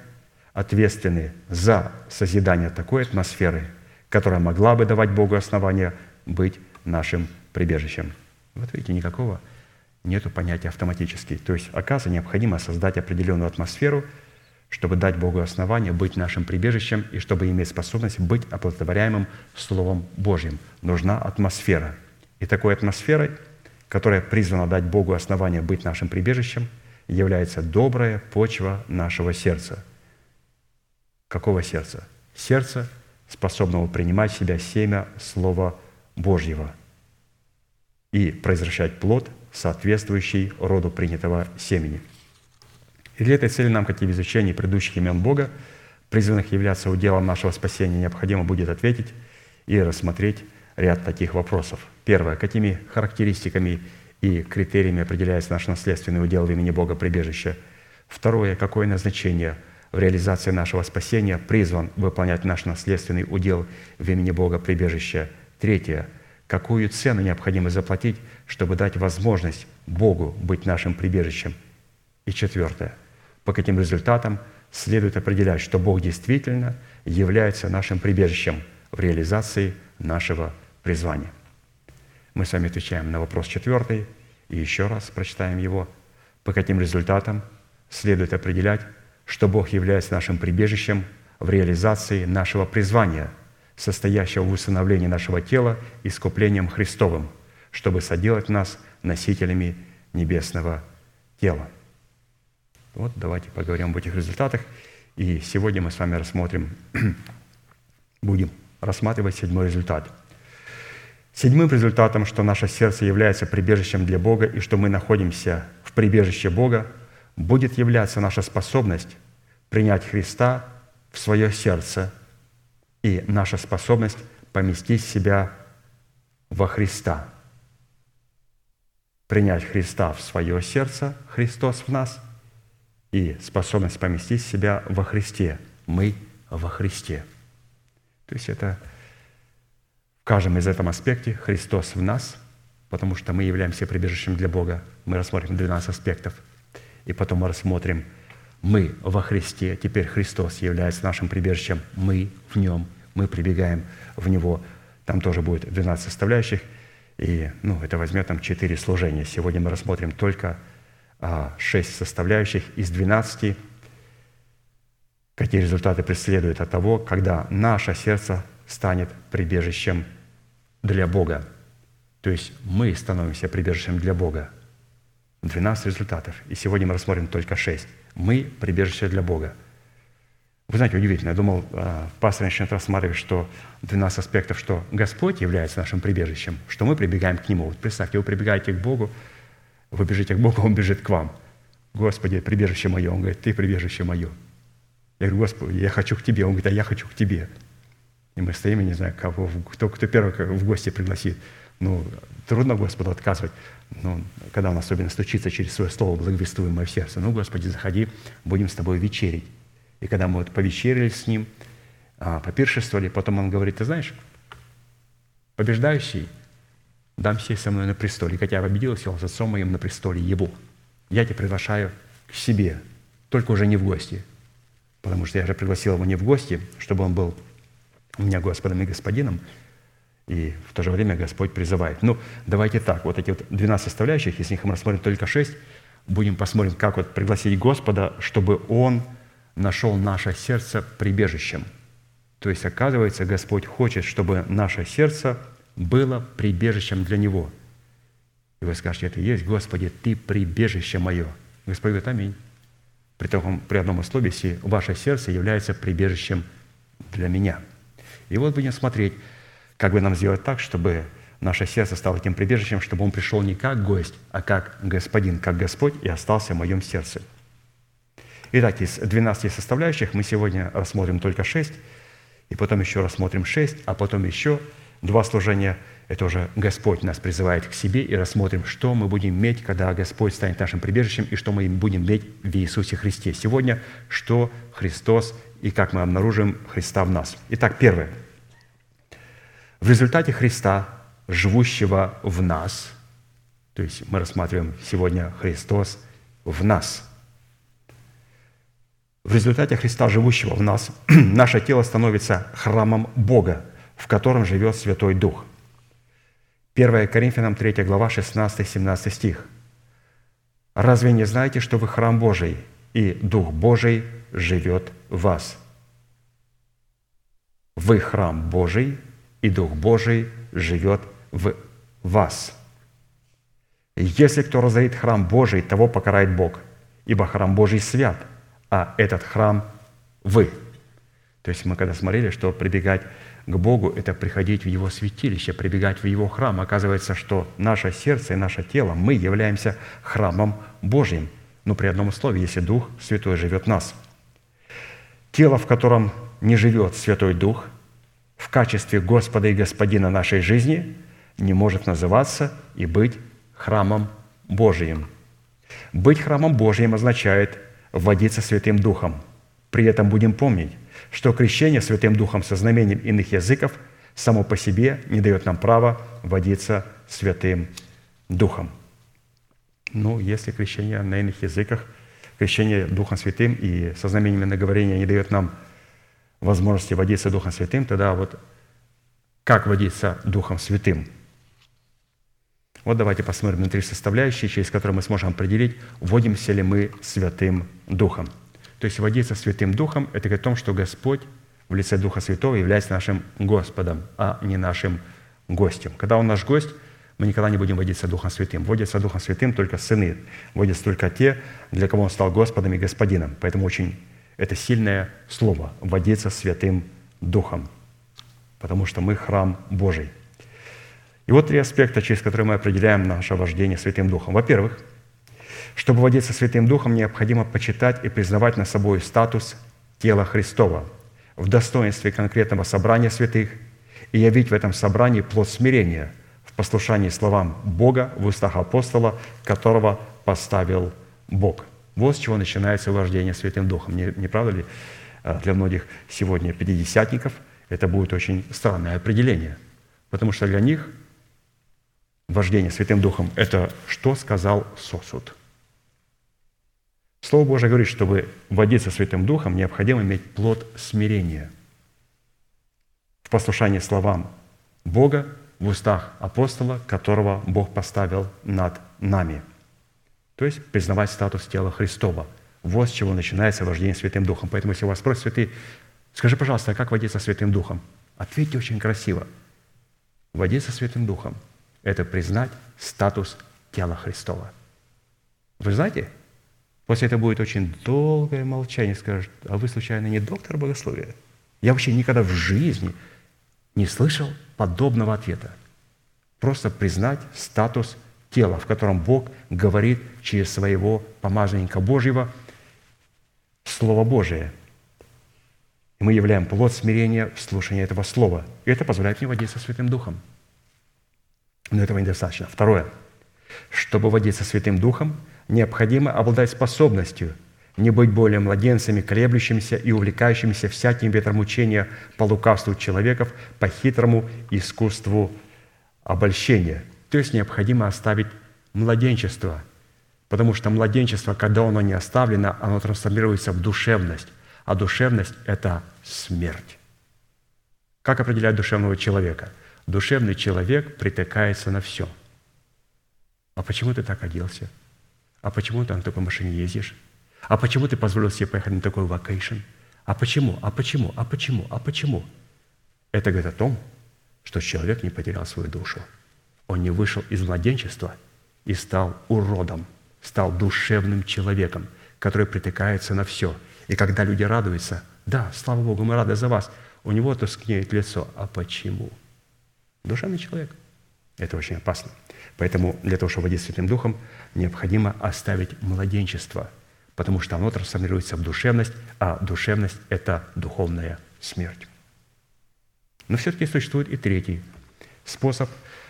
Speaker 2: ответственны за созидание такой атмосферы, которая могла бы давать Богу основания быть нашим прибежищем. Вот видите, никакого нету понятия автоматически. То есть, оказывается, необходимо создать определенную атмосферу, чтобы дать Богу основания быть нашим прибежищем и чтобы иметь способность быть оплодотворяемым Словом Божьим. Нужна атмосфера. И такой атмосферой – которая призвана дать Богу основание быть нашим прибежищем, является добрая почва нашего сердца. Какого сердца? Сердца, способного принимать в себя семя Слова Божьего и произвращать плод, соответствующий роду принятого семени. И для этой цели нам, как и в изучении предыдущих имен Бога, призванных являться уделом нашего спасения, необходимо будет ответить и рассмотреть ряд таких вопросов. Первое. Какими характеристиками и критериями определяется наш наследственный удел в имени Бога прибежища? Второе. Какое назначение в реализации нашего спасения призван выполнять наш наследственный удел в имени Бога прибежища? Третье. Какую цену необходимо заплатить, чтобы дать возможность Богу быть нашим прибежищем? И четвертое. По каким результатам следует определять, что Бог действительно является нашим прибежищем в реализации нашего призвания. Мы с вами отвечаем на вопрос четвертый и еще раз прочитаем его. По каким результатам следует определять, что Бог является нашим прибежищем в реализации нашего призвания, состоящего в усыновлении нашего тела искуплением Христовым, чтобы соделать нас носителями небесного тела. Вот давайте поговорим об этих результатах. И сегодня мы с вами рассмотрим, будем рассматривать седьмой результат – Седьмым результатом, что наше сердце является прибежищем для Бога и что мы находимся в прибежище Бога, будет являться наша способность принять Христа в свое сердце и наша способность поместить себя во Христа. Принять Христа в свое сердце, Христос в нас, и способность поместить себя во Христе. Мы во Христе. То есть это каждом из этом аспекте Христос в нас, потому что мы являемся прибежищем для Бога. Мы рассмотрим 12 аспектов и потом мы рассмотрим, мы во Христе, теперь Христос является нашим прибежищем, мы в Нем, мы прибегаем в Него. Там тоже будет 12 составляющих, и ну, это возьмет там 4 служения. Сегодня мы рассмотрим только а, 6 составляющих из 12, какие результаты преследуют от того, когда наше сердце станет прибежищем для Бога. То есть мы становимся прибежищем для Бога. 12 результатов. И сегодня мы рассмотрим только 6. Мы – прибежище для Бога. Вы знаете, удивительно. Я думал, а, пастор начнет рассматривать, что 12 аспектов, что Господь является нашим прибежищем, что мы прибегаем к Нему. Вот представьте, вы прибегаете к Богу, вы бежите к Богу, Он бежит к вам. Господи, прибежище мое. Он говорит, ты прибежище мое. Я говорю, Господи, я хочу к Тебе. Он говорит, а я хочу к Тебе. И мы стоим, и не знаю, кого, кто, кто первый в гости пригласит. Ну, трудно Господу отказывать. Ну, когда он особенно стучится через свое слово, благовествуемое в сердце. Ну, Господи, заходи, будем с Тобой вечерить. И когда мы вот повечерили с Ним, а, попиршествовали, потом Он говорит, ты знаешь, побеждающий, дам сесть со мной на престоле. Хотя я победил, сел с отцом моим на престоле Его. Я тебя приглашаю к себе, только уже не в гости. Потому что я же пригласил его не в гости, чтобы он был меня Господом и Господином, и в то же время Господь призывает. Ну, давайте так, вот эти вот 12 составляющих, если их мы рассмотрим только 6, будем посмотрим, как вот пригласить Господа, чтобы Он нашел наше сердце прибежищем. То есть, оказывается, Господь хочет, чтобы наше сердце было прибежищем для Него. И вы скажете, это есть, Господи, Ты прибежище мое. Господь говорит, аминь. При, таком, при одном условии, если ваше сердце является прибежищем для меня – и вот будем смотреть, как бы нам сделать так, чтобы наше сердце стало этим прибежищем, чтобы он пришел не как гость, а как господин, как Господь, и остался в моем сердце. Итак, из 12 составляющих мы сегодня рассмотрим только 6, и потом еще рассмотрим 6, а потом еще два служения. Это уже Господь нас призывает к себе, и рассмотрим, что мы будем иметь, когда Господь станет нашим прибежищем, и что мы будем иметь в Иисусе Христе. Сегодня, что Христос и как мы обнаружим Христа в нас. Итак, первое. В результате Христа, живущего в нас, то есть мы рассматриваем сегодня Христос в нас. В результате Христа, живущего в нас, наше тело становится храмом Бога, в котором живет Святой Дух. 1 Коринфянам 3 глава 16-17 стих. «Разве не знаете, что вы храм Божий, и Дух Божий живет в вас. Вы храм Божий, и Дух Божий живет в вас. Если кто разорит храм Божий, того покарает Бог, ибо храм Божий свят, а этот храм – вы. То есть мы когда смотрели, что прибегать к Богу – это приходить в Его святилище, прибегать в Его храм. Оказывается, что наше сердце и наше тело, мы являемся храмом Божьим, но при одном условии, если Дух Святой живет в нас – Тело, в котором не живет Святой Дух, в качестве Господа и Господина нашей жизни не может называться и быть храмом Божиим. Быть храмом Божиим означает вводиться Святым Духом. При этом будем помнить, что крещение Святым Духом со знамением иных языков само по себе не дает нам права водиться Святым Духом. Ну, если крещение на иных языках – крещение Духом Святым и со знамениями наговорения не дает нам возможности водиться Духом Святым, тогда вот как водиться Духом Святым? Вот давайте посмотрим на три составляющие, через которые мы сможем определить, вводимся ли мы Святым Духом. То есть водиться Святым Духом – это говорит о том, что Господь в лице Духа Святого является нашим Господом, а не нашим гостем. Когда Он наш гость – мы никогда не будем водиться Духом Святым. Водятся Духом Святым только сыны, водятся только те, для кого Он стал Господом и Господином. Поэтому очень это сильное слово – водиться Святым Духом, потому что мы храм Божий. И вот три аспекта, через которые мы определяем наше вождение Святым Духом. Во-первых, чтобы водиться Святым Духом, необходимо почитать и признавать на собой статус тела Христова в достоинстве конкретного собрания святых и явить в этом собрании плод смирения – послушании словам Бога в устах апостола, которого поставил Бог. Вот с чего начинается вождение Святым Духом. Не, не правда ли? А, для многих сегодня пятидесятников это будет очень странное определение, потому что для них вождение Святым Духом – это что сказал сосуд. Слово Божие говорит, чтобы водиться Святым Духом, необходимо иметь плод смирения в послушании словам Бога в устах апостола, которого Бог поставил над нами. То есть признавать статус тела Христова. Вот с чего начинается вождение Святым Духом. Поэтому, если вас спросят, святые, скажи, пожалуйста, а как водиться Святым Духом? Ответьте очень красиво. Водиться Святым Духом – это признать статус тела Христова. Вы знаете, после этого будет очень долгое молчание. Скажут, а вы, случайно, не доктор богословия? Я вообще никогда в жизни не слышал подобного ответа. Просто признать статус тела, в котором Бог говорит через своего помазанника Божьего Слово Божие. И мы являем плод смирения в слушании этого Слова. И это позволяет мне водиться Святым Духом. Но этого недостаточно. Второе. Чтобы водиться Святым Духом, необходимо обладать способностью не быть более младенцами, колеблющимися и увлекающимися всяким ветром учения по лукавству человеков, по хитрому искусству обольщения. То есть необходимо оставить младенчество, потому что младенчество, когда оно не оставлено, оно трансформируется в душевность, а душевность – это смерть. Как определять душевного человека? Душевный человек притыкается на все. А почему ты так оделся? А почему ты на такой машине ездишь? А почему ты позволил себе поехать на такой вакейшн? А почему? А почему? А почему? А почему? Это говорит о том, что человек не потерял свою душу. Он не вышел из младенчества и стал уродом, стал душевным человеком, который притыкается на все. И когда люди радуются, да, слава Богу, мы рады за вас, у него тускнеет лицо. А почему? Душевный человек. Это очень опасно. Поэтому для того, чтобы водить Святым Духом, необходимо оставить младенчество, потому что оно трансформируется в душевность, а душевность – это духовная смерть. Но все-таки существует и третий способ.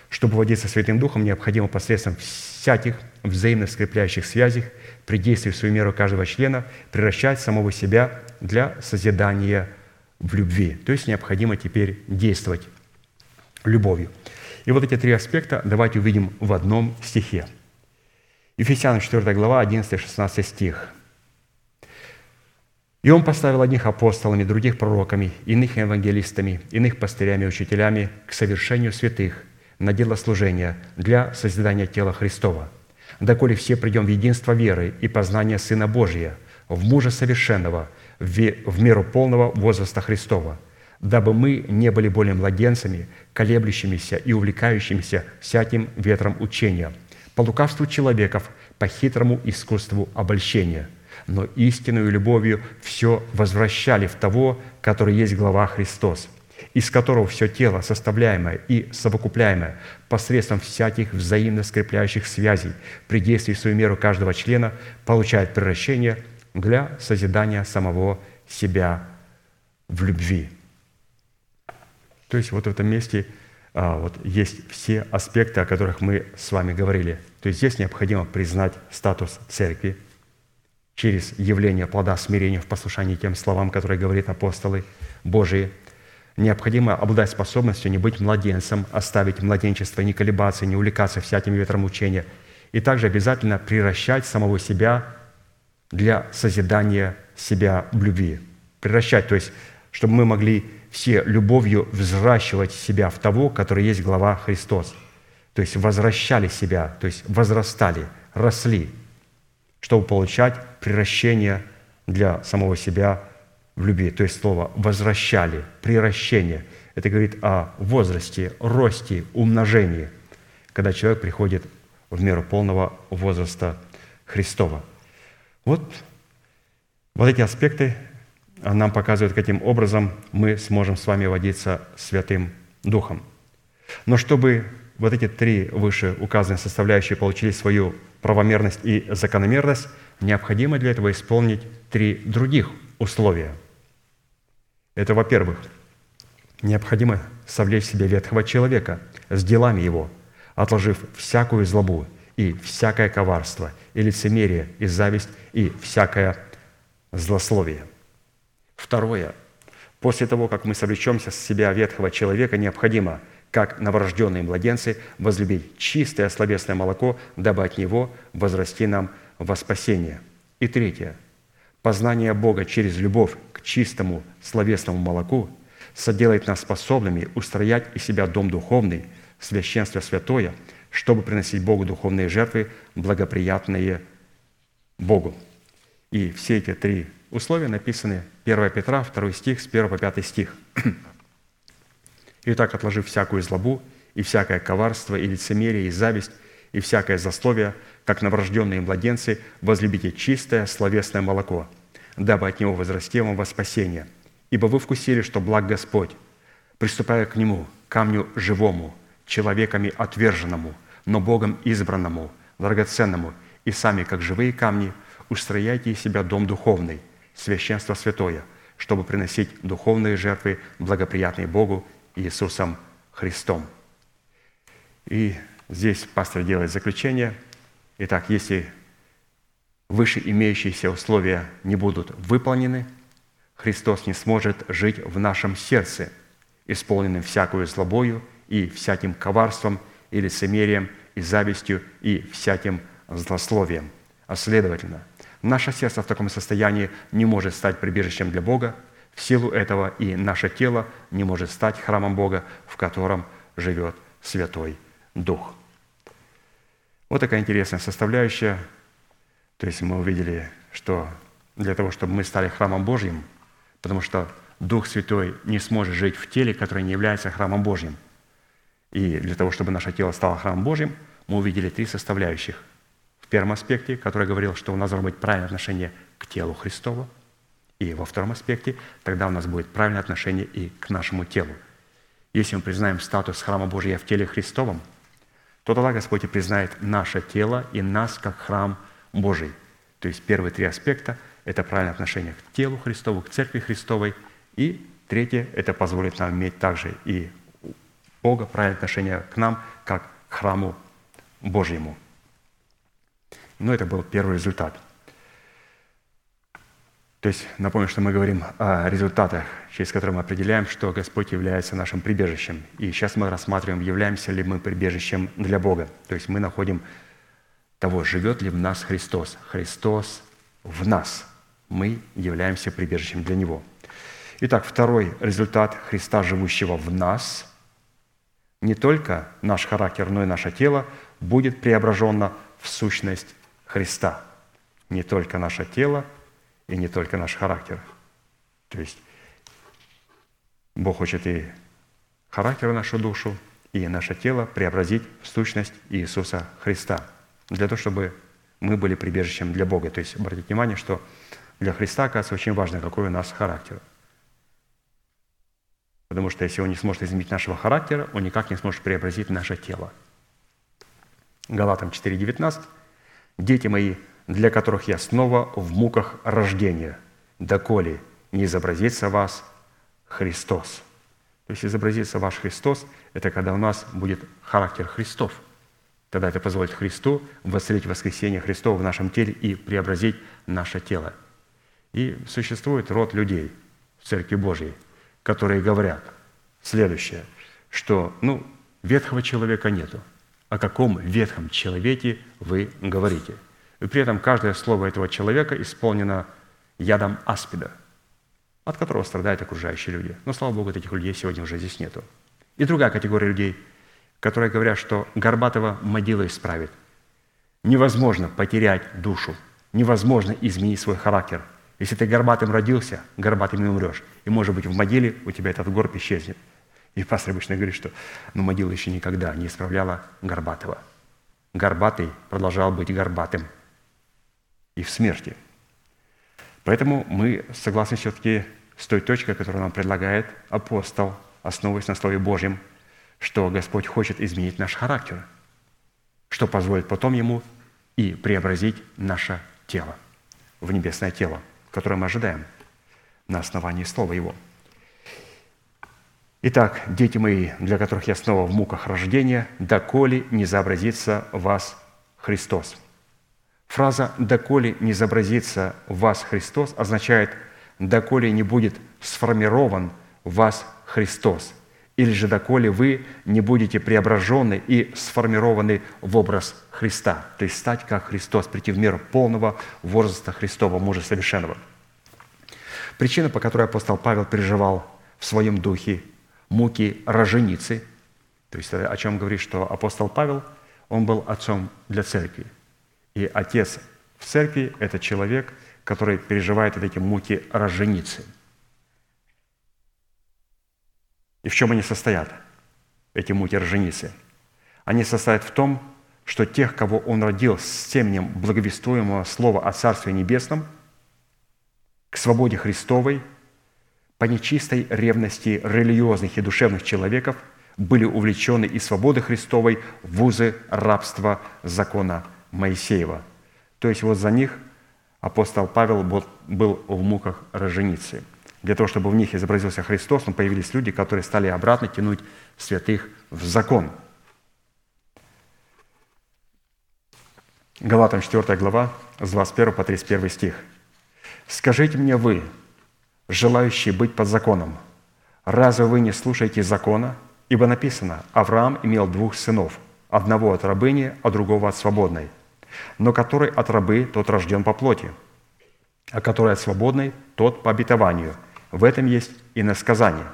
Speaker 2: Чтобы водиться Святым Духом, необходимо посредством всяких взаимно скрепляющих связей при действии в свою меру каждого члена превращать самого себя для созидания в любви. То есть необходимо теперь действовать любовью. И вот эти три аспекта давайте увидим в одном стихе. Ефесянам 4 глава, 11-16 стих. «И Он поставил одних апостолами, других пророками, иных евангелистами, иных пастырями учителями к совершению святых на дело служения для созидания тела Христова, доколе все придем в единство веры и познания Сына Божия, в мужа совершенного, в меру полного возраста Христова, дабы мы не были более младенцами, колеблющимися и увлекающимися всяким ветром учения, по лукавству человеков, по хитрому искусству обольщения, но истинную любовью все возвращали в того, который есть глава Христос, из которого все тело, составляемое и совокупляемое посредством всяких взаимно скрепляющих связей при действии в свою меру каждого члена, получает превращение для созидания самого себя в любви. То есть вот в этом месте а, вот есть все аспекты, о которых мы с вами говорили. То есть здесь необходимо признать статус церкви через явление плода смирения в послушании тем словам, которые говорят апостолы Божии. Необходимо обладать способностью не быть младенцем, оставить младенчество, не колебаться, не увлекаться всяким ветром учения. И также обязательно превращать самого себя для созидания себя в любви. Превращать, то есть, чтобы мы могли все любовью взращивать себя в того, который есть глава Христос. То есть возвращали себя, то есть возрастали, росли, чтобы получать приращение для самого себя в любви. То есть слово «возвращали», «приращение» – это говорит о возрасте, росте, умножении, когда человек приходит в меру полного возраста Христова. Вот, вот эти аспекты нам показывает, каким образом мы сможем с вами водиться Святым Духом. Но чтобы вот эти три выше указанные составляющие получили свою правомерность и закономерность, необходимо для этого исполнить три других условия. Это, во-первых, необходимо совлечь себе ветхого человека с делами его, отложив всякую злобу и всякое коварство, и лицемерие, и зависть, и всякое злословие – Второе. После того, как мы совлечемся с себя ветхого человека, необходимо, как новорожденные младенцы, возлюбить чистое словесное молоко, дабы от него возрасти нам во спасение. И третье. Познание Бога через любовь к чистому словесному молоку соделает нас способными устроять из себя дом духовный, священство святое, чтобы приносить Богу духовные жертвы, благоприятные Богу. И все эти три условия написаны 1 Петра, 2 стих, с 1 по 5 стих. «Итак, отложив всякую злобу и всякое коварство и лицемерие и зависть, и всякое засловие, как новорожденные младенцы, возлюбите чистое словесное молоко, дабы от него возрасте вам во спасение. Ибо вы вкусили, что благ Господь, приступая к Нему, камню живому, человеками отверженному, но Богом избранному, драгоценному, и сами, как живые камни, устрояйте из себя дом духовный, священство святое, чтобы приносить духовные жертвы, благоприятные Богу Иисусом Христом». И здесь пастор делает заключение. Итак, если выше имеющиеся условия не будут выполнены, Христос не сможет жить в нашем сердце, исполненным всякую злобою и всяким коварством и лицемерием и завистью и всяким злословием. А следовательно, наше сердце в таком состоянии не может стать прибежищем для Бога, в силу этого и наше тело не может стать храмом Бога, в котором живет Святой Дух. Вот такая интересная составляющая. То есть мы увидели, что для того, чтобы мы стали храмом Божьим, потому что Дух Святой не сможет жить в теле, которое не является храмом Божьим. И для того, чтобы наше тело стало храмом Божьим, мы увидели три составляющих. В первом аспекте, который говорил, что у нас должно быть правильное отношение к телу Христову, и во втором аспекте, тогда у нас будет правильное отношение и к нашему телу. Если мы признаем статус храма Божия в теле Христовом – то тогда Господь и признает наше тело и нас как храм Божий. То есть первые три аспекта – это правильное отношение к телу Христову, к церкви Христовой. И третье – это позволит нам иметь также и Бога, правильное отношение к нам, как к храму Божьему. Но это был первый результат – то есть напомню, что мы говорим о результатах, через которые мы определяем, что Господь является нашим прибежищем. И сейчас мы рассматриваем, являемся ли мы прибежищем для Бога. То есть мы находим того, живет ли в нас Христос. Христос в нас. Мы являемся прибежищем для Него. Итак, второй результат Христа, живущего в нас, не только наш характер, но и наше тело будет преображено в сущность Христа. Не только наше тело – и не только наш характер. То есть Бог хочет и характер нашу душу, и наше тело преобразить в сущность Иисуса Христа, для того, чтобы мы были прибежищем для Бога. То есть обратите внимание, что для Христа, оказывается, очень важно, какой у нас характер. Потому что если Он не сможет изменить нашего характера, Он никак не сможет преобразить наше тело. Галатам 4,19. «Дети мои, для которых я снова в муках рождения, доколе не изобразится вас Христос». То есть изобразится ваш Христос – это когда у нас будет характер Христов. Тогда это позволит Христу воцарить воскресение Христова в нашем теле и преобразить наше тело. И существует род людей в Церкви Божьей, которые говорят следующее, что ну, ветхого человека нету. О каком ветхом человеке вы говорите – и при этом каждое слово этого человека исполнено ядом аспида, от которого страдают окружающие люди. Но, слава Богу, этих людей сегодня уже здесь нету. И другая категория людей, которые говорят, что Горбатова могила исправит. Невозможно потерять душу, невозможно изменить свой характер. Если ты горбатым родился, горбатым и умрешь. И, может быть, в могиле у тебя этот горб исчезнет. И пастор обычно говорит, что ну, могила еще никогда не исправляла Горбатова. Горбатый продолжал быть горбатым – и в смерти. Поэтому мы согласны все-таки с той точкой, которую нам предлагает апостол, основываясь на Слове Божьем, что Господь хочет изменить наш характер, что позволит потом Ему и преобразить наше тело в небесное тело, которое мы ожидаем на основании Слова Его. Итак, дети мои, для которых я снова в муках рождения, доколе не заобразится вас Христос – Фраза «доколе не изобразится в вас Христос» означает «доколе не будет сформирован в вас Христос». или же доколе вы не будете преображены и сформированы в образ Христа, то есть стать как Христос, прийти в мир полного возраста Христова, мужа совершенного. Причина, по которой апостол Павел переживал в своем духе муки роженицы, то есть о чем говорит, что апостол Павел, он был отцом для церкви. И отец в церкви – это человек, который переживает вот эти муки роженицы – и в чем они состоят, эти муки роженицы? Они состоят в том, что тех, кого Он родил с теменем благовествуемого слова о Царстве Небесном, к свободе Христовой, по нечистой ревности религиозных и душевных человеков были увлечены из свободы Христовой в узы рабства закона Моисеева. То есть вот за них апостол Павел был в муках роженицы – для того, чтобы в них изобразился Христос, но появились люди, которые стали обратно тянуть святых в закон. Галатам 4 глава, с 21 по 31 стих. «Скажите мне вы, желающие быть под законом, разве вы не слушаете закона? Ибо написано, Авраам имел двух сынов, одного от рабыни, а другого от свободной. Но который от рабы, тот рожден по плоти, а который от свободной, тот по обетованию – в этом есть и насказание.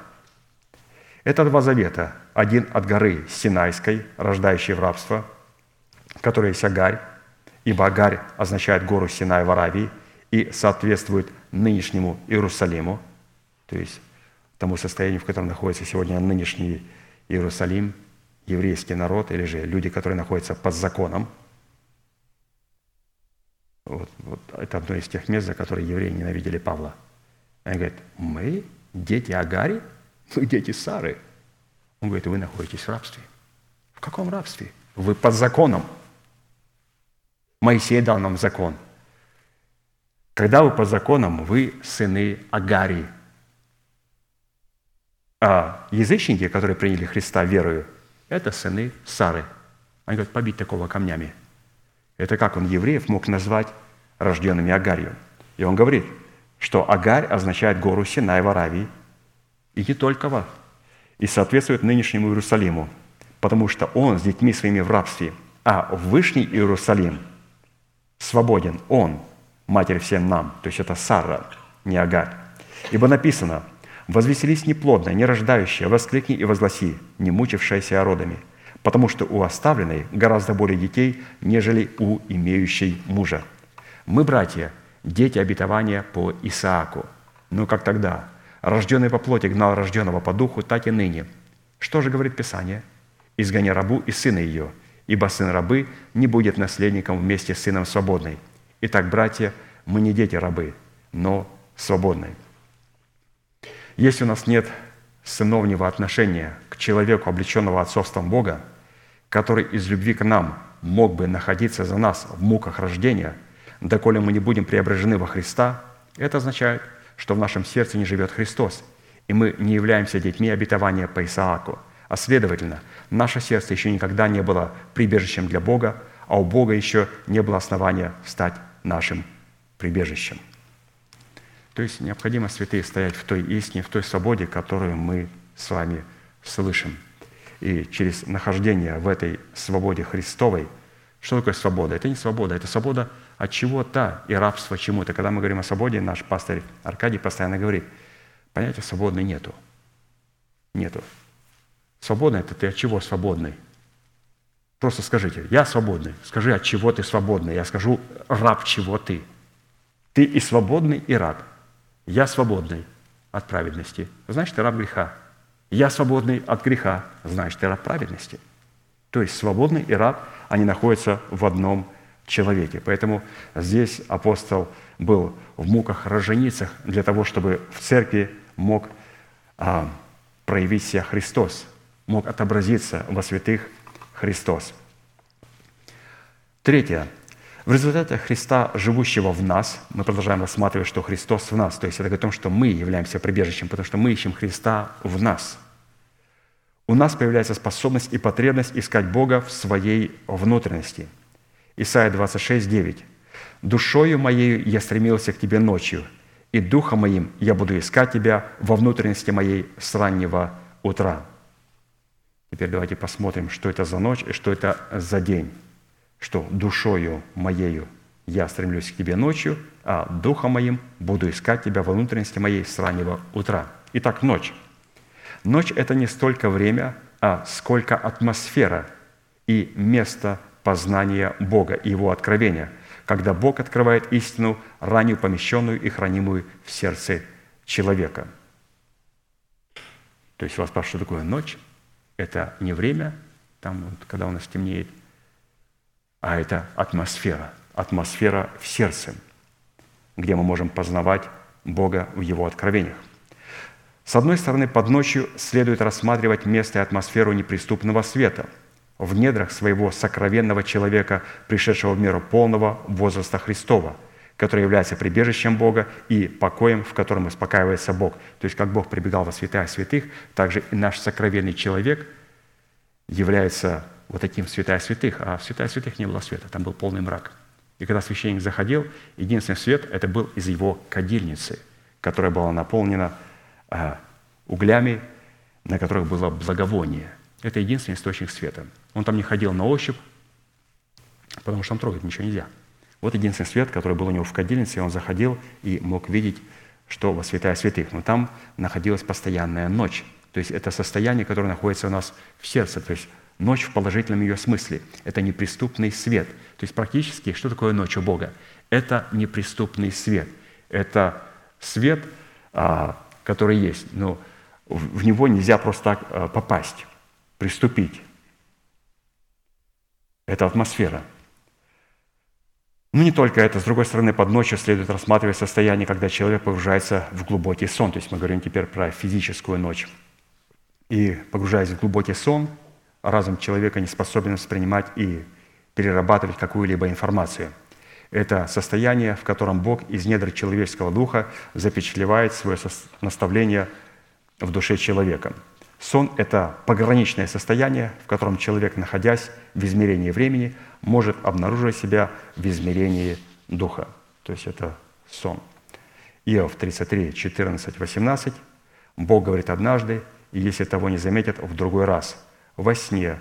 Speaker 2: Это два завета. Один от горы Синайской, рождающей в рабство, которая есть Агарь, ибо Агарь означает гору Синай в Аравии и соответствует нынешнему Иерусалиму, то есть тому состоянию, в котором находится сегодня нынешний Иерусалим, еврейский народ, или же люди, которые находятся под законом. Вот, вот это одно из тех мест, за которые евреи ненавидели Павла – они говорят, мы дети Агари, мы дети Сары. Он говорит, вы находитесь в рабстве. В каком рабстве? Вы под законом. Моисей дал нам закон. Когда вы под законом, вы сыны Агари. А язычники, которые приняли Христа верою, это сыны Сары. Они говорят, побить такого камнями. Это как он евреев мог назвать рожденными Агарью. И он говорит – что Агарь означает гору Синай в Аравии, и не только в и соответствует нынешнему Иерусалиму, потому что он с детьми своими в рабстве, а Вышний Иерусалим свободен, он, матерь всем нам, то есть это Сара, не Агарь. Ибо написано, «Возвеселись неплодная, не рождающая, воскликни и возгласи, не мучившаяся родами, потому что у оставленной гораздо более детей, нежели у имеющей мужа». Мы, братья, дети обетования по Исааку. Но как тогда? Рожденный по плоти гнал рожденного по духу, так и ныне. Что же говорит Писание? «Изгони рабу и сына ее, ибо сын рабы не будет наследником вместе с сыном свободной». Итак, братья, мы не дети рабы, но свободные. Если у нас нет сыновнего отношения к человеку, облеченного отцовством Бога, который из любви к нам мог бы находиться за нас в муках рождения – доколе мы не будем преображены во Христа, это означает, что в нашем сердце не живет Христос, и мы не являемся детьми обетования по Исааку. А следовательно, наше сердце еще никогда не было прибежищем для Бога, а у Бога еще не было основания стать нашим прибежищем. То есть необходимо, святые, стоять в той истине, в той свободе, которую мы с вами слышим. И через нахождение в этой свободе Христовой, что такое свобода? Это не свобода, это свобода – от чего-то и рабство чему-то. Когда мы говорим о свободе, наш пастор Аркадий постоянно говорит, понятия свободной нету. Нету. Свободный – это ты от чего свободный? Просто скажите, я свободный. Скажи, от чего ты свободный. Я скажу, раб чего ты. Ты и свободный, и раб. Я свободный от праведности. Значит, ты раб греха. Я свободный от греха. Значит, ты раб праведности. То есть свободный и раб, они находятся в одном человеке. Поэтому здесь апостол был в муках роженицах для того, чтобы в церкви мог а, проявить себя Христос, мог отобразиться во святых Христос. Третье. В результате Христа, живущего в нас, мы продолжаем рассматривать, что Христос в нас. То есть это о том, что мы являемся прибежищем, потому что мы ищем Христа в нас. У нас появляется способность и потребность искать Бога в своей внутренности – Исайя 26, 9. «Душою моею я стремился к тебе ночью, и духом моим я буду искать тебя во внутренности моей с раннего утра». Теперь давайте посмотрим, что это за ночь и что это за день. Что душою моею я стремлюсь к тебе ночью, а духом моим буду искать тебя во внутренности моей с раннего утра. Итак, ночь. Ночь – это не столько время, а сколько атмосфера и место познания Бога и Его откровения, когда Бог открывает истину, ранее помещенную и хранимую в сердце человека. То есть вас спрашивают, что такое ночь? Это не время, там, вот, когда у нас темнеет, а это атмосфера, атмосфера в сердце, где мы можем познавать Бога в Его откровениях. С одной стороны, под ночью следует рассматривать место и атмосферу неприступного света в недрах своего сокровенного человека, пришедшего в меру полного возраста Христова, который является прибежищем Бога и покоем, в котором успокаивается Бог. То есть, как Бог прибегал во святая святых, также и наш сокровенный человек является вот таким святая святых, а в святая святых не было света, там был полный мрак. И когда священник заходил, единственный свет – это был из его кадильницы, которая была наполнена а, углями, на которых было благовоние. Это единственный источник света. Он там не ходил на ощупь, потому что там трогать ничего нельзя. Вот единственный свет, который был у него в кадильнице, и он заходил и мог видеть, что во святая святых. Но там находилась постоянная ночь. То есть это состояние, которое находится у нас в сердце. То есть ночь в положительном ее смысле. Это неприступный свет. То есть практически, что такое ночь у Бога? Это неприступный свет. Это свет, а, который есть, но в него нельзя просто так а, попасть, приступить. Это атмосфера. Ну, не только это. С другой стороны, под ночью следует рассматривать состояние, когда человек погружается в глубокий сон. То есть мы говорим теперь про физическую ночь. И погружаясь в глубокий сон, разум человека не способен воспринимать и перерабатывать какую-либо информацию – это состояние, в котором Бог из недр человеческого духа запечатлевает свое наставление в душе человека. Сон – это пограничное состояние, в котором человек, находясь в измерении времени, может обнаруживать себя в измерении духа. То есть это сон. Иов 33, 14, 18. Бог говорит однажды, и если того не заметят, в другой раз, во сне,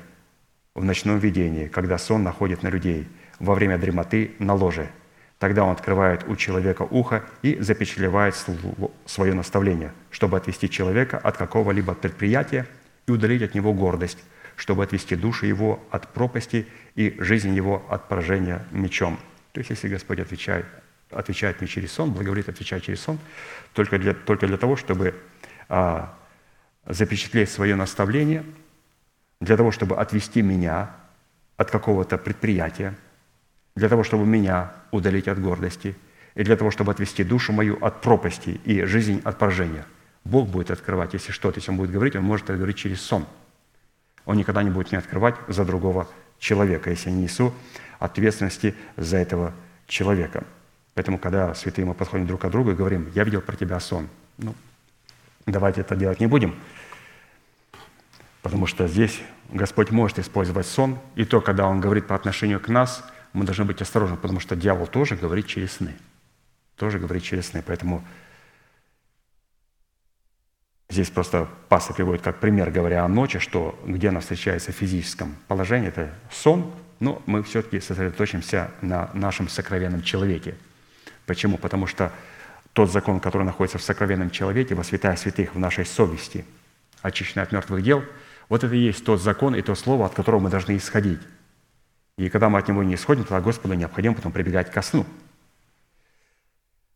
Speaker 2: в ночном видении, когда сон находит на людей – во время дремоты на ложе. Тогда он открывает у человека ухо и запечатлевает свое наставление, чтобы отвести человека от какого-либо предприятия и удалить от него гордость, чтобы отвести душу его от пропасти и жизнь его от поражения мечом. То есть, если Господь отвечает, отвечает мне через сон, благоволит отвечать через сон, только для, только для того, чтобы а, запечатлеть свое наставление, для того, чтобы отвести меня от какого-то предприятия, для того, чтобы меня удалить от гордости, и для того, чтобы отвести душу мою от пропасти и жизнь от поражения. Бог будет открывать, если что-то, если Он будет говорить, Он может это говорить через сон. Он никогда не будет мне открывать за другого человека, если я не несу ответственности за этого человека. Поэтому, когда святые мы подходим друг к другу и говорим, я видел про тебя сон, ну, давайте это делать не будем, потому что здесь Господь может использовать сон, и то, когда Он говорит по отношению к нас – мы должны быть осторожны, потому что дьявол тоже говорит через сны. Тоже говорит через сны. Поэтому здесь просто пастор приводит как пример, говоря о ночи, что где она встречается в физическом положении, это сон, но мы все-таки сосредоточимся на нашем сокровенном человеке. Почему? Потому что тот закон, который находится в сокровенном человеке, во святая святых, в нашей совести, очищенной от мертвых дел, вот это и есть тот закон и то слово, от которого мы должны исходить. И когда мы от него не исходим, тогда Господу необходимо потом прибегать ко сну.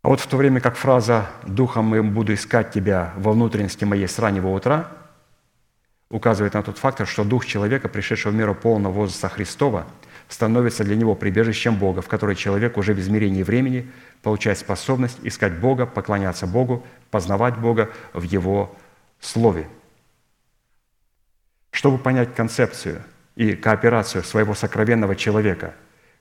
Speaker 2: А вот в то время как фраза «Духом моим буду искать тебя во внутренности моей с раннего утра» указывает на тот фактор, что дух человека, пришедшего в миру полного возраста Христова, становится для него прибежищем Бога, в которой человек уже в измерении времени получает способность искать Бога, поклоняться Богу, познавать Бога в Его Слове. Чтобы понять концепцию – и кооперацию своего сокровенного человека,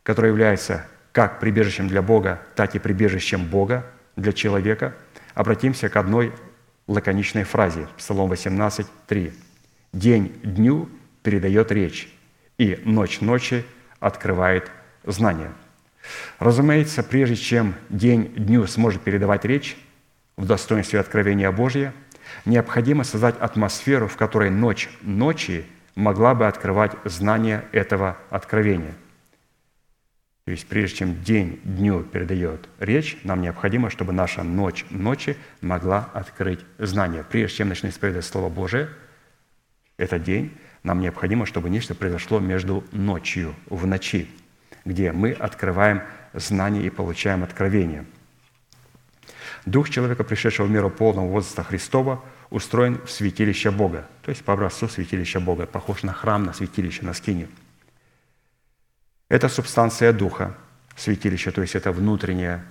Speaker 2: который является как прибежищем для Бога, так и прибежищем Бога для человека, обратимся к одной лаконичной фразе, Псалом 18, 3. «День дню передает речь, и ночь ночи открывает знание». Разумеется, прежде чем день дню сможет передавать речь в достоинстве откровения Божия, необходимо создать атмосферу, в которой ночь ночи – могла бы открывать знание этого откровения. То есть прежде чем день дню передает речь, нам необходимо, чтобы наша ночь ночи могла открыть знание. Прежде чем начнет исповедовать Слово Божие, этот день, нам необходимо, чтобы нечто произошло между ночью, в ночи, где мы открываем знание и получаем откровение. Дух человека, пришедшего в миру полного возраста Христова, устроен в святилище Бога, то есть по образцу святилища Бога, похож на храм, на святилище, на скинию. Это субстанция Духа, святилище, то есть это внутренняя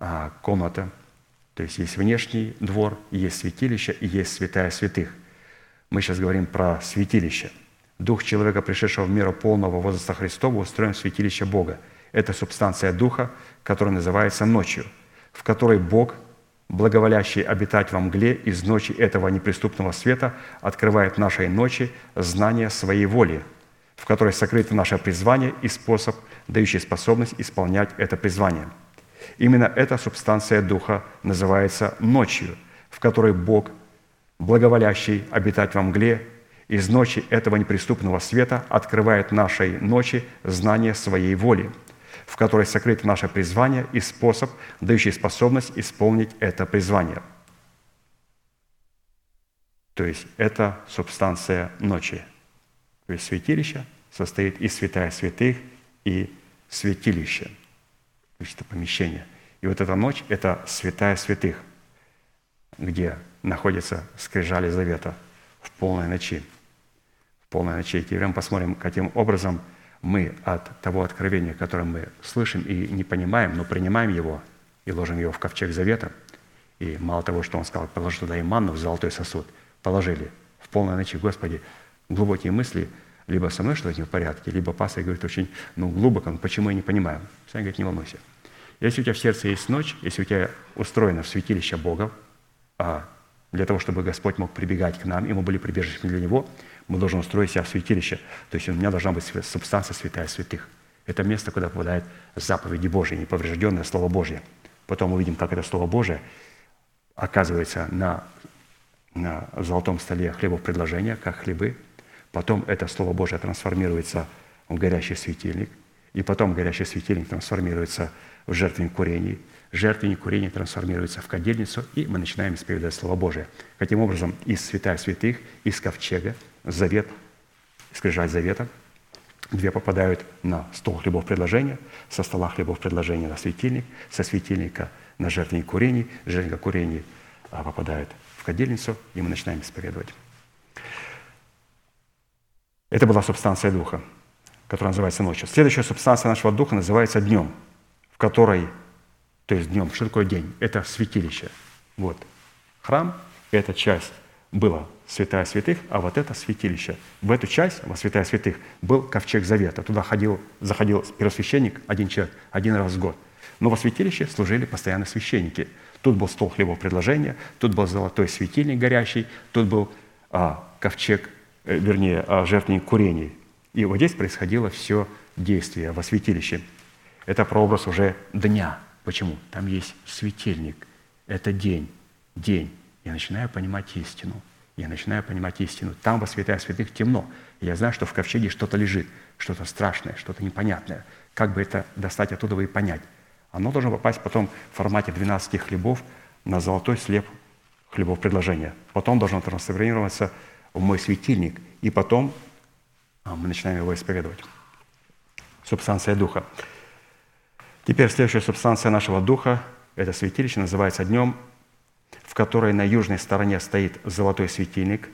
Speaker 2: а, комната, то есть есть внешний двор, есть святилище и есть святая святых. Мы сейчас говорим про святилище. Дух человека, пришедшего в миру полного возраста Христова, устроен в святилище Бога. Это субстанция Духа, которая называется ночью, в которой Бог благоволящий обитать во мгле из ночи этого неприступного света, открывает нашей ночи знание своей воли, в которой сокрыто наше призвание и способ, дающий способность исполнять это призвание. Именно эта субстанция Духа называется ночью, в которой Бог, благоволящий обитать во мгле, из ночи этого неприступного света открывает нашей ночи знание своей воли – в которой сокрыто наше призвание и способ, дающий способность исполнить это призвание. То есть это субстанция ночи. То есть святилище состоит из святая святых и святилище. То есть это помещение. И вот эта ночь – это святая святых, где находится скрижали завета в полной ночи. В полной ночи. И теперь мы посмотрим, каким образом – мы от того откровения, которое мы слышим и не понимаем, но принимаем его и ложим его в ковчег завета, и мало того, что он сказал, положи туда и манну в золотой сосуд, положили в полной ночи, Господи, глубокие мысли, либо со мной что-то не в порядке, либо пастор говорит очень ну, глубоко, ну, почему я не понимаю. Сам говорит, не волнуйся. Если у тебя в сердце есть ночь, если у тебя устроено в святилище Бога, а для того, чтобы Господь мог прибегать к нам, и мы были прибежищем для Него – мы должны устроить себя в святилище. То есть у меня должна быть субстанция святая святых. Это место, куда попадает заповеди Божьи, неповрежденное Слово Божье. Потом мы увидим, как это Слово Божье оказывается на, на золотом столе хлебов предложения, как хлебы. Потом это Слово Божье трансформируется в горящий светильник. И потом горящий светильник трансформируется в жертвенник курений – жертвенник курения трансформируется в кадильницу, и мы начинаем исповедовать Слово Божие. Каким образом из святая святых, из ковчега, завет, скрижать завета, две попадают на стол хлебов предложения, со стола хлебов предложения на светильник, со светильника на жертвенник курений, жертвенника курений а, попадают в кадильницу, и мы начинаем исповедовать. Это была субстанция Духа, которая называется ночью. Следующая субстанция нашего Духа называется днем, в которой то есть днем. Что такое день? Это святилище. Вот. Храм – это часть была святая святых, а вот это святилище. В эту часть, во святая святых, был ковчег завета. Туда ходил, заходил первосвященник, один человек, один раз в год. Но во святилище служили постоянно священники. Тут был стол хлебов предложения, тут был золотой светильник горящий, тут был а, ковчег, э, вернее, а, жертвенник курений. И вот здесь происходило все действие во святилище. Это прообраз уже дня – Почему? Там есть светильник. Это день. День. Я начинаю понимать истину. Я начинаю понимать истину. Там во святая святых темно. Я знаю, что в ковчеге что-то лежит, что-то страшное, что-то непонятное. Как бы это достать оттуда и понять? Оно должно попасть потом в формате 12 хлебов на золотой слеп хлебов предложения. Потом должно трансформироваться в мой светильник. И потом а, мы начинаем его исповедовать. Субстанция Духа. Теперь следующая субстанция нашего духа, это святилище, называется днем, в которой на южной стороне стоит золотой светильник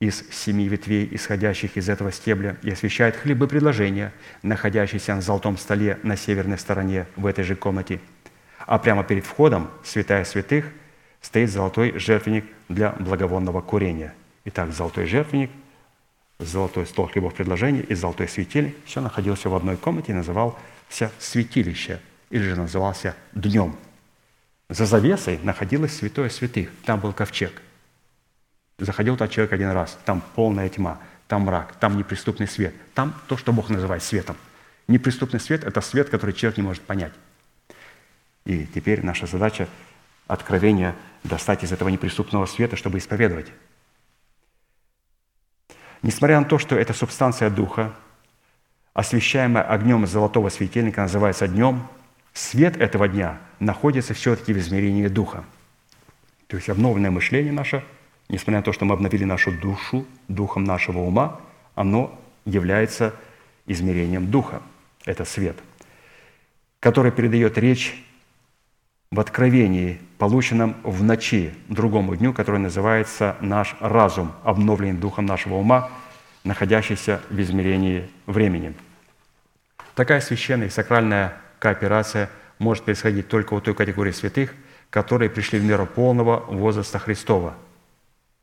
Speaker 2: из семи ветвей, исходящих из этого стебля, и освещает хлебы предложения, находящиеся на золотом столе на северной стороне в этой же комнате. А прямо перед входом, святая святых, стоит золотой жертвенник для благовонного курения. Итак, золотой жертвенник, золотой стол хлебов предложения и золотой светильник – все находился в одной комнате и называл назывался святилище, или же назывался днем. За завесой находилось святое святых, там был ковчег. Заходил тот человек один раз, там полная тьма, там мрак, там неприступный свет, там то, что Бог называет светом. Неприступный свет – это свет, который человек не может понять. И теперь наша задача – откровение достать из этого неприступного света, чтобы исповедовать. Несмотря на то, что эта субстанция Духа, освещаемая огнем золотого светильника, называется днем, свет этого дня находится все-таки в измерении Духа. То есть обновленное мышление наше, несмотря на то, что мы обновили нашу душу духом нашего ума, оно является измерением Духа. Это свет, который передает речь в откровении, полученном в ночи другому дню, который называется наш разум, обновленный духом нашего ума, находящийся в измерении времени. Такая священная и сакральная кооперация может происходить только у той категории святых, которые пришли в меру полного возраста Христова.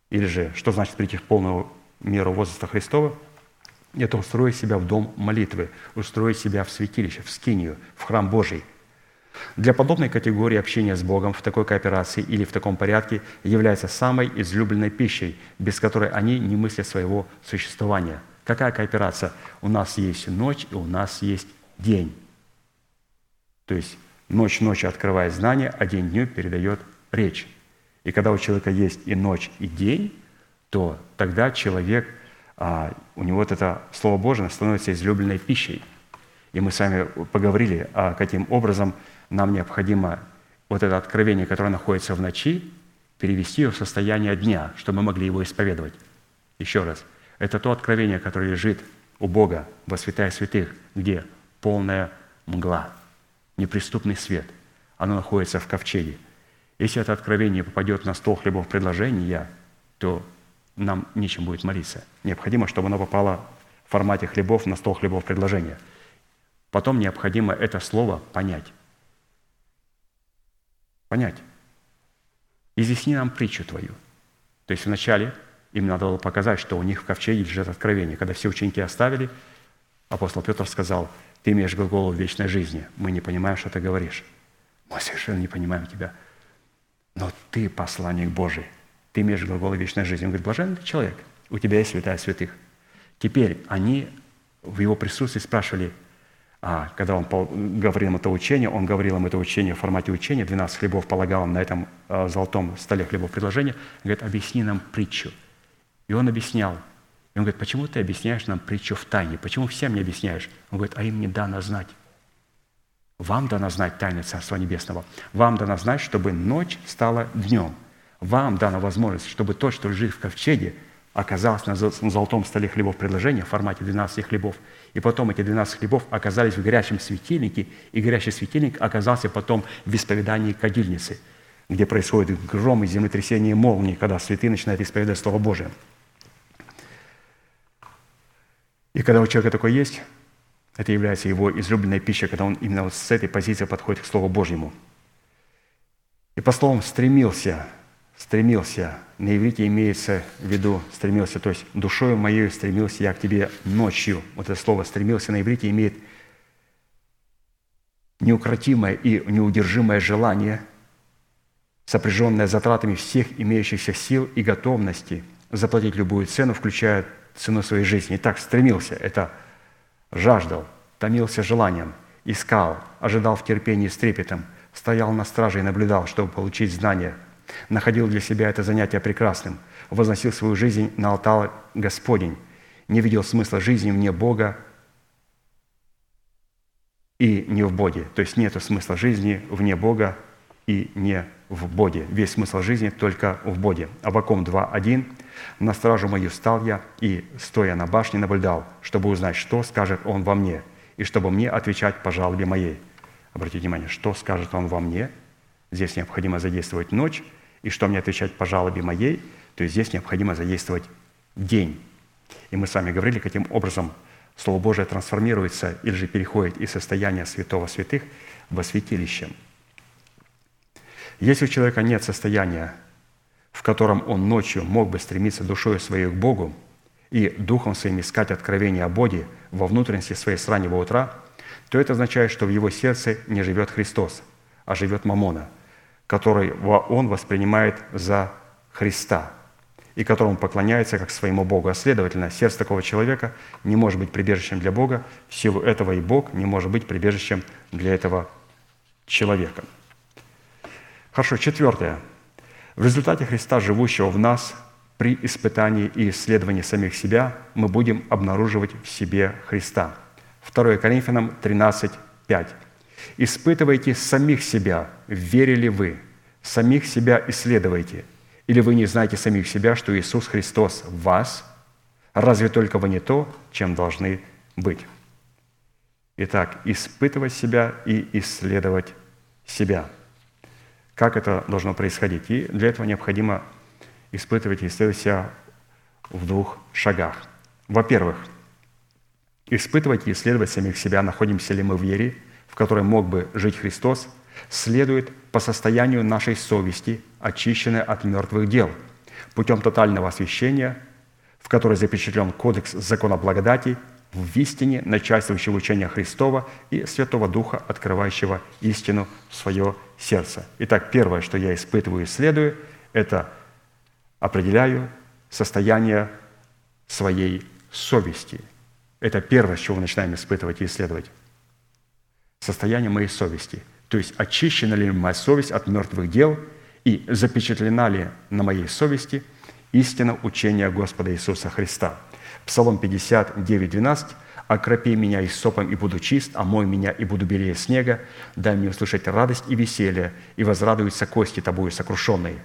Speaker 2: Или же, что значит прийти в полную меру возраста Христова? Это устроить себя в дом молитвы, устроить себя в святилище, в скинию, в храм Божий – для подобной категории общения с Богом в такой кооперации или в таком порядке является самой излюбленной пищей, без которой они не мыслят своего существования. Какая кооперация? У нас есть ночь и у нас есть день. То есть ночь ночью открывает знание, а день дню передает речь. И когда у человека есть и ночь, и день, то тогда человек, а, у него вот это Слово Божие становится излюбленной пищей. И мы с вами поговорили, а каким образом нам необходимо вот это откровение, которое находится в ночи, перевести в состояние дня, чтобы мы могли его исповедовать. Еще раз, это то откровение, которое лежит у Бога во святая святых, где полная мгла, неприступный свет. Оно находится в ковчеге. Если это откровение попадет на стол хлебов предложения, то нам нечем будет молиться. Необходимо, чтобы оно попало в формате хлебов на стол хлебов предложения. Потом необходимо это слово понять понять. Изъясни нам притчу твою. То есть вначале им надо было показать, что у них в ковчеге лежит откровение. Когда все ученики оставили, апостол Петр сказал, ты имеешь глагол вечной жизни. Мы не понимаем, что ты говоришь. Мы совершенно не понимаем тебя. Но ты посланник Божий. Ты имеешь глагол вечной жизни. Он говорит, блаженный ты человек. У тебя есть святая святых. Теперь они в его присутствии спрашивали, а когда он говорил им это учение, он говорил им это учение в формате учения, 12 хлебов полагал им на этом а, золотом столе хлебов предложения, говорит, объясни нам притчу. И он объяснял. И он говорит, почему ты объясняешь нам притчу в тайне? Почему всем не объясняешь? Он говорит, а им не дано знать. Вам дано знать тайны Царства Небесного. Вам дано знать, чтобы ночь стала днем. Вам дана возможность, чтобы то, что лежит в ковчеге, оказалось на золотом столе хлебов предложения в формате 12 хлебов – и потом эти 12 хлебов оказались в горящем светильнике, и горящий светильник оказался потом в исповедании кадильницы, где происходит гром и землетрясение молнии, когда святые начинают исповедать Слово Божие. И когда у человека такое есть, это является его излюбленной пищей, когда он именно вот с этой позиции подходит к Слову Божьему. И по словам стремился стремился, на иврите имеется в виду стремился, то есть душою моей стремился я к тебе ночью. Вот это слово «стремился» на иврите имеет неукротимое и неудержимое желание, сопряженное затратами всех имеющихся сил и готовности заплатить любую цену, включая цену своей жизни. И так стремился, это жаждал, томился желанием, искал, ожидал в терпении с трепетом, стоял на страже и наблюдал, чтобы получить знания – находил для себя это занятие прекрасным, возносил свою жизнь на алтарь Господень, не видел смысла жизни вне Бога и не в Боге. То есть нет смысла жизни вне Бога и не в Боге. Весь смысл жизни только в Боге. Аваком 2.1. «На стражу мою стал я, и, стоя на башне, наблюдал, чтобы узнать, что скажет он во мне, и чтобы мне отвечать по жалобе моей». Обратите внимание, что скажет он во мне. Здесь необходимо задействовать ночь, и что мне отвечать по жалобе моей, то есть здесь необходимо задействовать день. И мы с вами говорили, каким образом Слово Божие трансформируется или же переходит из состояния святого святых во святилище. Если у человека нет состояния, в котором он ночью мог бы стремиться душой своей к Богу и духом своим искать откровение о Боге во внутренности своей с раннего утра, то это означает, что в его сердце не живет Христос, а живет Мамона – который он воспринимает за Христа и которому поклоняется как своему Богу. А следовательно, сердце такого человека не может быть прибежищем для Бога, в силу этого и Бог не может быть прибежищем для этого человека. Хорошо, четвертое. В результате Христа, живущего в нас, при испытании и исследовании самих себя мы будем обнаруживать в себе Христа. 2 Коринфянам 13, 5. «Испытывайте самих себя, верили вы, самих себя исследуйте, или вы не знаете самих себя, что Иисус Христос в вас? Разве только вы не то, чем должны быть?» Итак, испытывать себя и исследовать себя. Как это должно происходить? И для этого необходимо испытывать и исследовать себя в двух шагах. Во-первых, испытывать и исследовать самих себя, находимся ли мы в вере, в которой мог бы жить Христос, следует по состоянию нашей совести, очищенной от мертвых дел, путем тотального освящения, в которой запечатлен кодекс закона благодати – в истине, начальствующего учения Христова и Святого Духа, открывающего истину в свое сердце. Итак, первое, что я испытываю и исследую, это определяю состояние своей совести. Это первое, с чего мы начинаем испытывать и исследовать. Состояние моей совести. То есть очищена ли моя совесть от мертвых дел и запечатлена ли на моей совести истина учения Господа Иисуса Христа – Псалом 59, 12. «Окропи меня и сопом, и буду чист, омой меня, и буду белее снега. Дай мне услышать радость и веселье, и возрадуются кости тобою сокрушенные.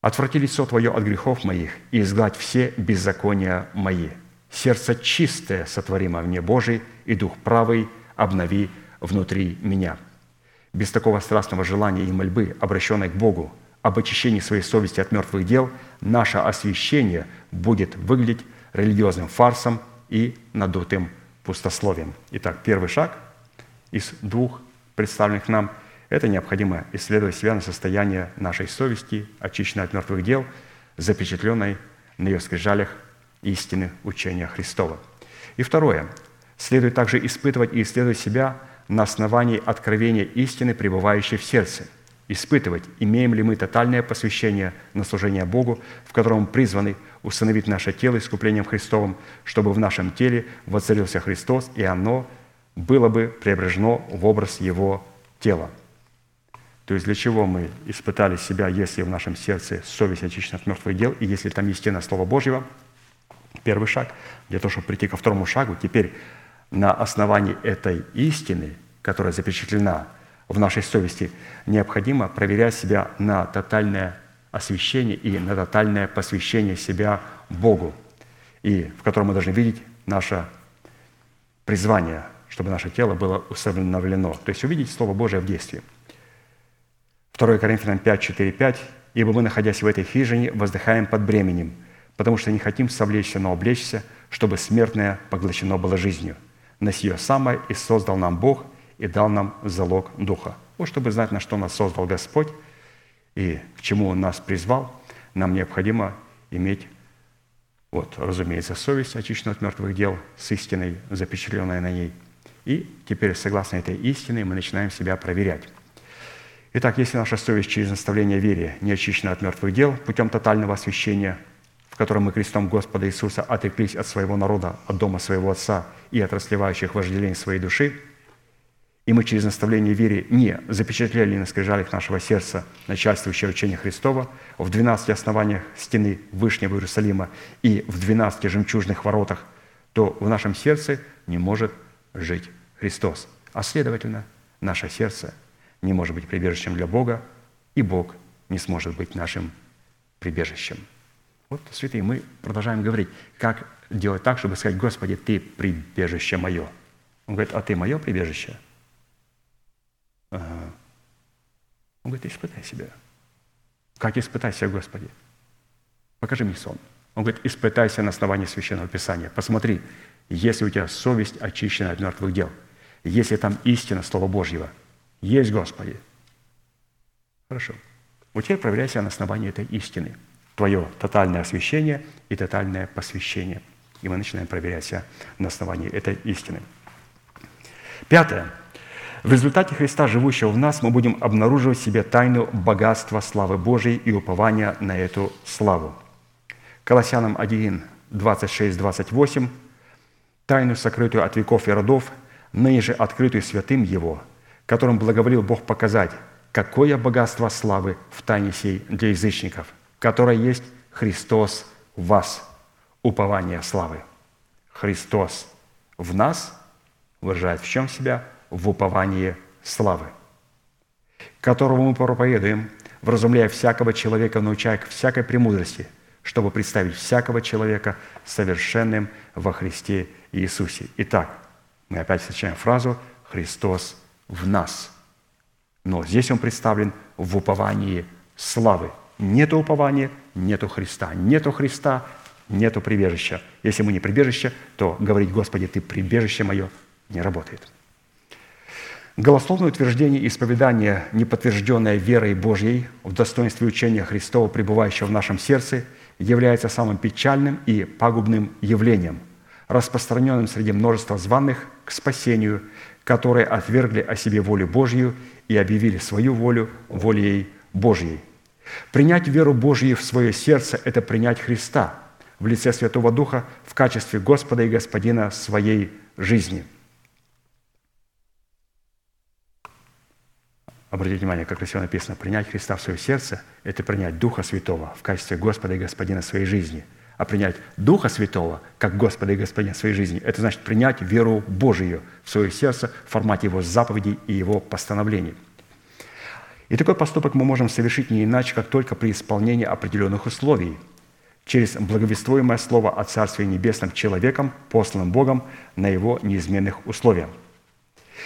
Speaker 2: Отврати лицо Твое от грехов моих, и изгладь все беззакония мои. Сердце чистое сотворимо мне Божий, и дух правый обнови внутри меня». Без такого страстного желания и мольбы, обращенной к Богу, об очищении своей совести от мертвых дел, наше освящение будет выглядеть религиозным фарсом и надутым пустословием. Итак, первый шаг из двух представленных нам – это необходимо исследовать себя на состояние нашей совести, очищенной от мертвых дел, запечатленной на ее скрижалях истины учения Христова. И второе. Следует также испытывать и исследовать себя на основании откровения истины, пребывающей в сердце – испытывать, имеем ли мы тотальное посвящение на служение Богу, в котором призваны установить наше тело искуплением Христовым, чтобы в нашем теле воцарился Христос, и оно было бы преображено в образ Его тела. То есть для чего мы испытали себя, если в нашем сердце совесть очищена от мертвых дел, и если там истина Слова Божьего, первый шаг, для того, чтобы прийти ко второму шагу, теперь на основании этой истины, которая запечатлена – в нашей совести, необходимо проверять себя на тотальное освящение и на тотальное посвящение себя Богу, и в котором мы должны видеть наше призвание, чтобы наше тело было усыновлено. То есть увидеть Слово Божие в действии. 2 Коринфянам 5, 4, 5. «Ибо мы, находясь в этой хижине, воздыхаем под бременем, потому что не хотим совлечься, но облечься, чтобы смертное поглощено было жизнью. На сие самое и создал нам Бог, и дал нам залог Духа. Вот чтобы знать, на что нас создал Господь и к чему Он нас призвал, нам необходимо иметь, вот, разумеется, совесть, очищенную от мертвых дел, с истиной, запечатленной на ней. И теперь, согласно этой истине, мы начинаем себя проверять. Итак, если наша совесть через наставление вере не очищена от мертвых дел путем тотального освящения, в котором мы крестом Господа Иисуса отреклись от своего народа, от дома своего Отца и от расливающих вожделений своей души – и мы через наставление вере не запечатлели на скрижалях нашего сердца начальствующее учение Христова в 12 основаниях стены Вышнего Иерусалима и в 12 жемчужных воротах, то в нашем сердце не может жить Христос. А следовательно, наше сердце не может быть прибежищем для Бога, и Бог не сможет быть нашим прибежищем. Вот, святые, мы продолжаем говорить, как делать так, чтобы сказать, Господи, Ты прибежище мое. Он говорит, а Ты мое прибежище – Он говорит, испытай себя. Как испытай себя, Господи? Покажи мне сон. Он говорит, испытайся на основании Священного Писания. Посмотри, если у тебя совесть очищена от мертвых дел, если там истина Слова Божьего, есть Господи. Хорошо. У тебя проверяйся на основании этой истины. Твое тотальное освящение и тотальное посвящение. И мы начинаем проверять себя на основании этой истины. Пятое. В результате Христа, живущего в нас, мы будем обнаруживать в себе тайну богатства славы Божией и упования на эту славу. Колоссянам 1, 26, 28. «Тайну, сокрытую от веков и родов, ныне же открытую святым Его, которым благоволил Бог показать, какое богатство славы в тайне сей для язычников, которое есть Христос в вас, упование славы. Христос в нас выражает в чем себя? В уповании славы, которого мы проповедуем, вразумляя всякого человека, научая к всякой премудрости, чтобы представить всякого человека совершенным во Христе Иисусе. Итак, мы опять встречаем фразу «Христос в нас». Но здесь он представлен в уповании славы. Нету упования, нету Христа. Нету Христа, нету прибежища. Если мы не прибежище, то говорить «Господи, Ты прибежище мое» не работает. Голословное утверждение и исповедание, не подтвержденное верой Божьей в достоинстве учения Христова, пребывающего в нашем сердце, является самым печальным и пагубным явлением, распространенным среди множества званых к спасению, которые отвергли о себе волю Божью и объявили свою волю волей Божьей. Принять веру Божью в свое сердце – это принять Христа в лице Святого Духа в качестве Господа и Господина своей жизни – Обратите внимание, как красиво написано, принять Христа в свое сердце – это принять Духа Святого в качестве Господа и Господина своей жизни. А принять Духа Святого как Господа и Господина своей жизни – это значит принять веру Божию в свое сердце в формате Его заповедей и Его постановлений. И такой поступок мы можем совершить не иначе, как только при исполнении определенных условий, через благовествуемое слово о Царстве Небесном человеком, посланным Богом на его неизменных условиях –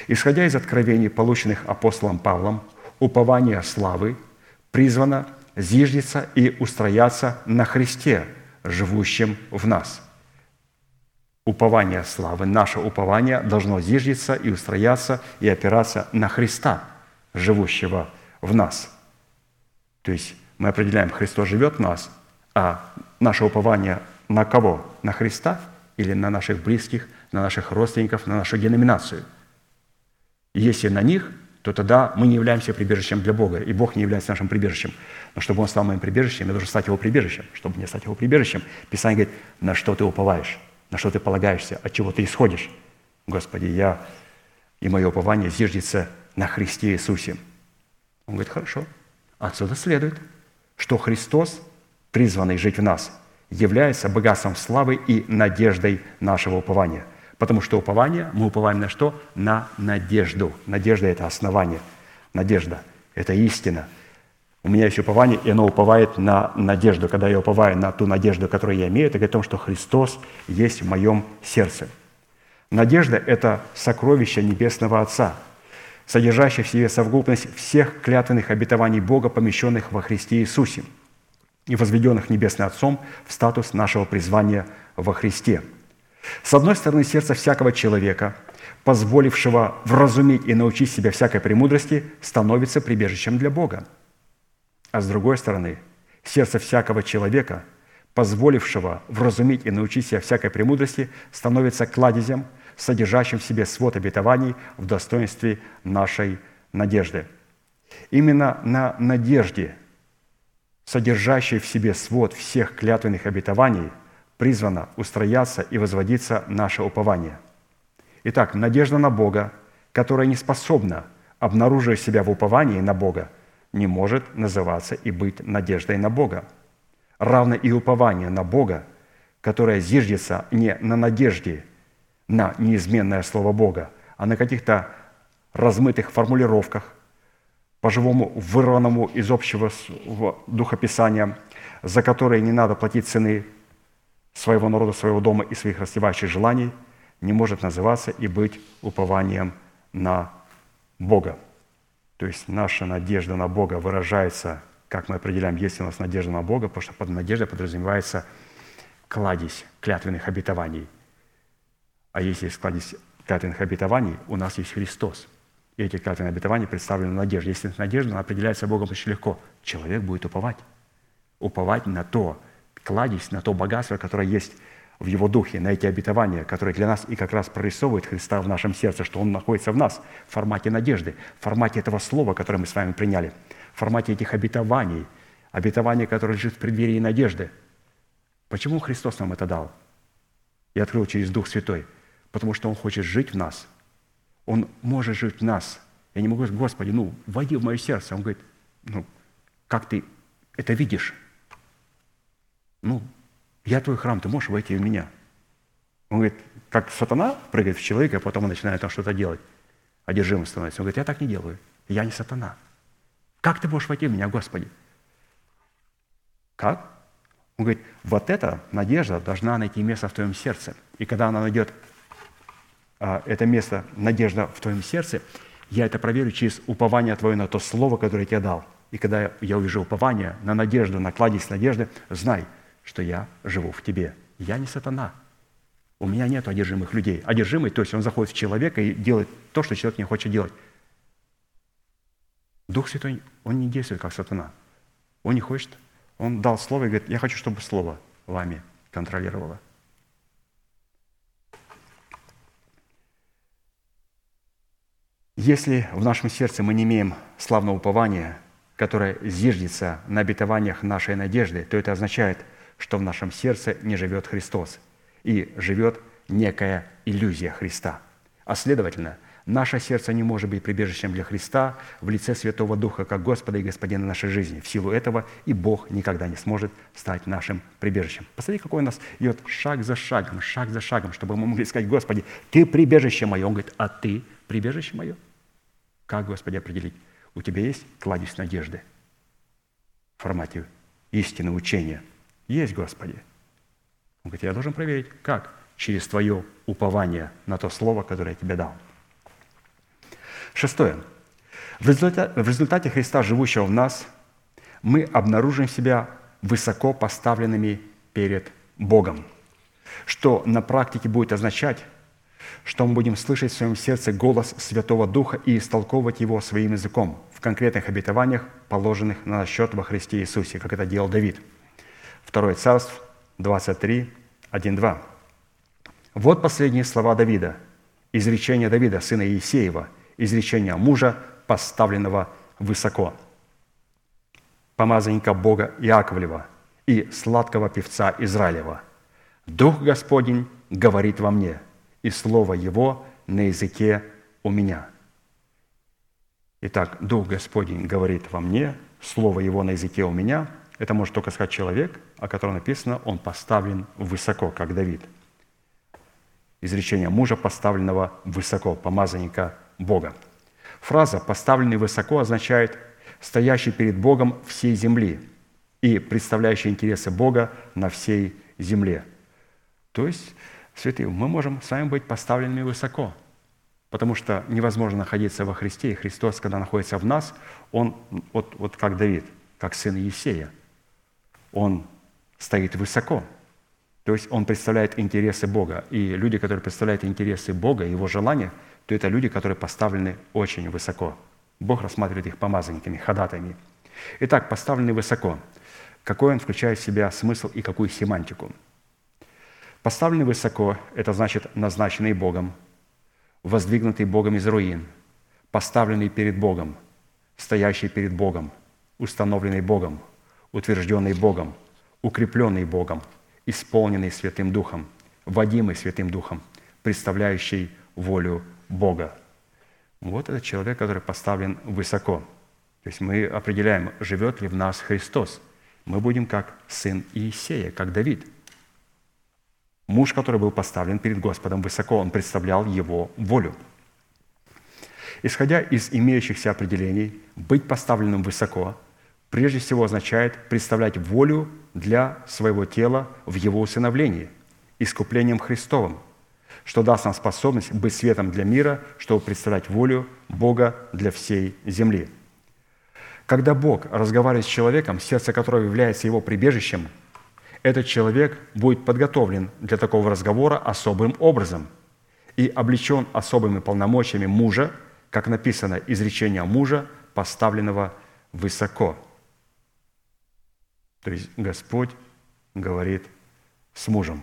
Speaker 2: Исходя из откровений, полученных апостолом Павлом, упование славы призвано зиждиться и устрояться на Христе, живущем в нас. Упование славы, наше упование должно зиждиться и устрояться и опираться на Христа, живущего в нас. То есть мы определяем, Христос живет в нас, а наше упование на кого? На Христа или на наших близких, на наших родственников, на нашу деноминацию – если на них, то тогда мы не являемся прибежищем для Бога, и Бог не является нашим прибежищем. Но чтобы Он стал моим прибежищем, я должен стать Его прибежищем. Чтобы не стать Его прибежищем, Писание говорит, на что ты уповаешь, на что ты полагаешься, от чего ты исходишь. Господи, я и мое упование зиждется на Христе Иисусе. Он говорит, хорошо. Отсюда следует, что Христос, призванный жить в нас, является богатством славы и надеждой нашего упования – Потому что упование, мы уповаем на что? На надежду. Надежда – это основание. Надежда – это истина. У меня есть упование, и оно уповает на надежду. Когда я уповаю на ту надежду, которую я имею, это говорит о том, что Христос есть в моем сердце. Надежда – это сокровище Небесного Отца, содержащее в себе совокупность всех клятвенных обетований Бога, помещенных во Христе Иисусе и возведенных Небесным Отцом в статус нашего призвания во Христе – с одной стороны, сердце всякого человека, позволившего вразуметь и научить себя всякой премудрости, становится прибежищем для Бога. А с другой стороны, сердце всякого человека, позволившего вразуметь и научить себя всякой премудрости, становится кладезем, содержащим в себе свод обетований в достоинстве нашей надежды. Именно на надежде, содержащей в себе свод всех клятвенных обетований – призвано устрояться и возводиться наше упование. Итак, надежда на Бога, которая не способна, обнаруживая себя в уповании на Бога, не может называться и быть надеждой на Бога. Равно и упование на Бога, которое зиждется не на надежде на неизменное Слово Бога, а на каких-то размытых формулировках, по-живому вырванному из общего духописания, за которые не надо платить цены, своего народа, своего дома и своих растевающих желаний не может называться и быть упованием на Бога. То есть наша надежда на Бога выражается, как мы определяем, есть у нас надежда на Бога, потому что под надеждой подразумевается кладезь клятвенных обетований. А если есть кладезь клятвенных обетований, у нас есть Христос. И эти клятвенные обетования представлены надежде. Если надежда, она определяется Богом очень легко. Человек будет уповать. Уповать на то, кладезь на то богатство, которое есть в Его Духе, на эти обетования, которые для нас и как раз прорисовывают Христа в нашем сердце, что Он находится в нас в формате надежды, в формате этого слова, которое мы с вами приняли, в формате этих обетований, обетований, которые лежит в преддверии надежды. Почему Христос нам это дал? И открыл через Дух Святой. Потому что Он хочет жить в нас. Он может жить в нас Я не могу сказать, Господи, ну, войди в мое сердце. Он говорит, ну, как ты это видишь? Ну, я твой храм, ты можешь войти в меня. Он говорит, как сатана прыгает в человека, а потом он начинает там что-то делать. Одержимым становится. Он говорит, я так не делаю. Я не сатана. Как ты можешь войти в меня, Господи? Как? Он говорит, вот эта надежда должна найти место в твоем сердце. И когда она найдет а, это место, надежда в твоем сердце, я это проверю через упование твое на то слово, которое я тебе дал. И когда я увижу упование на надежду, на кладезь надежды, знай, что я живу в тебе. Я не сатана. У меня нет одержимых людей. Одержимый, то есть он заходит в человека и делает то, что человек не хочет делать. Дух Святой, он не действует как сатана. Он не хочет. Он дал слово и говорит, я хочу, чтобы слово вами контролировало. Если в нашем сердце мы не имеем славного упования, которое зиждется на обетованиях нашей надежды, то это означает, что в нашем сердце не живет Христос и живет некая иллюзия Христа. А следовательно, наше сердце не может быть прибежищем для Христа в лице Святого Духа, как Господа и Господина нашей жизни. В силу этого и Бог никогда не сможет стать нашим прибежищем. Посмотри, какой у нас идет шаг за шагом, шаг за шагом, чтобы мы могли сказать, Господи, Ты прибежище мое. Он говорит, а Ты прибежище мое? Как, Господи, определить? У тебя есть кладезь надежды в формате истины, учения? Есть, Господи. Он говорит, я должен проверить. Как? Через твое упование на то слово, которое я тебе дал. Шестое. В результате, в результате Христа, живущего в нас, мы обнаружим себя высоко поставленными перед Богом, что на практике будет означать, что мы будем слышать в своем сердце голос Святого Духа и истолковывать его своим языком в конкретных обетованиях, положенных на счет во Христе Иисусе, как это делал Давид. Второе Царство 23, 1, 2. Вот последние слова Давида, изречение Давида, сына Иисеева, изречение мужа, поставленного высоко, помазанника Бога Иаковлева и сладкого певца Израилева. «Дух Господень говорит во мне, и Слово Его на языке у меня». Итак, Дух Господень говорит во мне, Слово Его на языке у меня. Это может только сказать человек, о котором написано, он поставлен высоко, как Давид. Изречение мужа, поставленного высоко, помазанника Бога. Фраза «поставленный высоко» означает «стоящий перед Богом всей земли» и представляющий интересы Бога на всей земле. То есть святые, мы можем с вами быть поставленными высоко, потому что невозможно находиться во Христе, и Христос, когда находится в нас, Он, вот, вот как Давид, как сын Есея, Он стоит высоко, то есть Он представляет интересы Бога. И люди, которые представляют интересы Бога, Его желания, то это люди, которые поставлены очень высоко. Бог рассматривает их помазанниками, ходатаями. Итак, поставлены высоко. Какой он включает в себя смысл и какую семантику – Поставленный высоко – это значит назначенный Богом, воздвигнутый Богом из руин, поставленный перед Богом, стоящий перед Богом, установленный Богом, утвержденный Богом, укрепленный Богом, исполненный Святым Духом, водимый Святым Духом, представляющий волю Бога. Вот этот человек, который поставлен высоко. То есть мы определяем, живет ли в нас Христос. Мы будем как сын Иисея, как Давид – Муж, который был поставлен перед Господом высоко, он представлял его волю. Исходя из имеющихся определений, быть поставленным высоко прежде всего означает представлять волю для своего тела в его усыновлении, искуплением Христовым, что даст нам способность быть светом для мира, чтобы представлять волю Бога для всей земли. Когда Бог разговаривает с человеком, сердце которого является его прибежищем – этот человек будет подготовлен для такого разговора особым образом и облечен особыми полномочиями мужа, как написано, изречение мужа, поставленного высоко. То есть Господь говорит с мужем.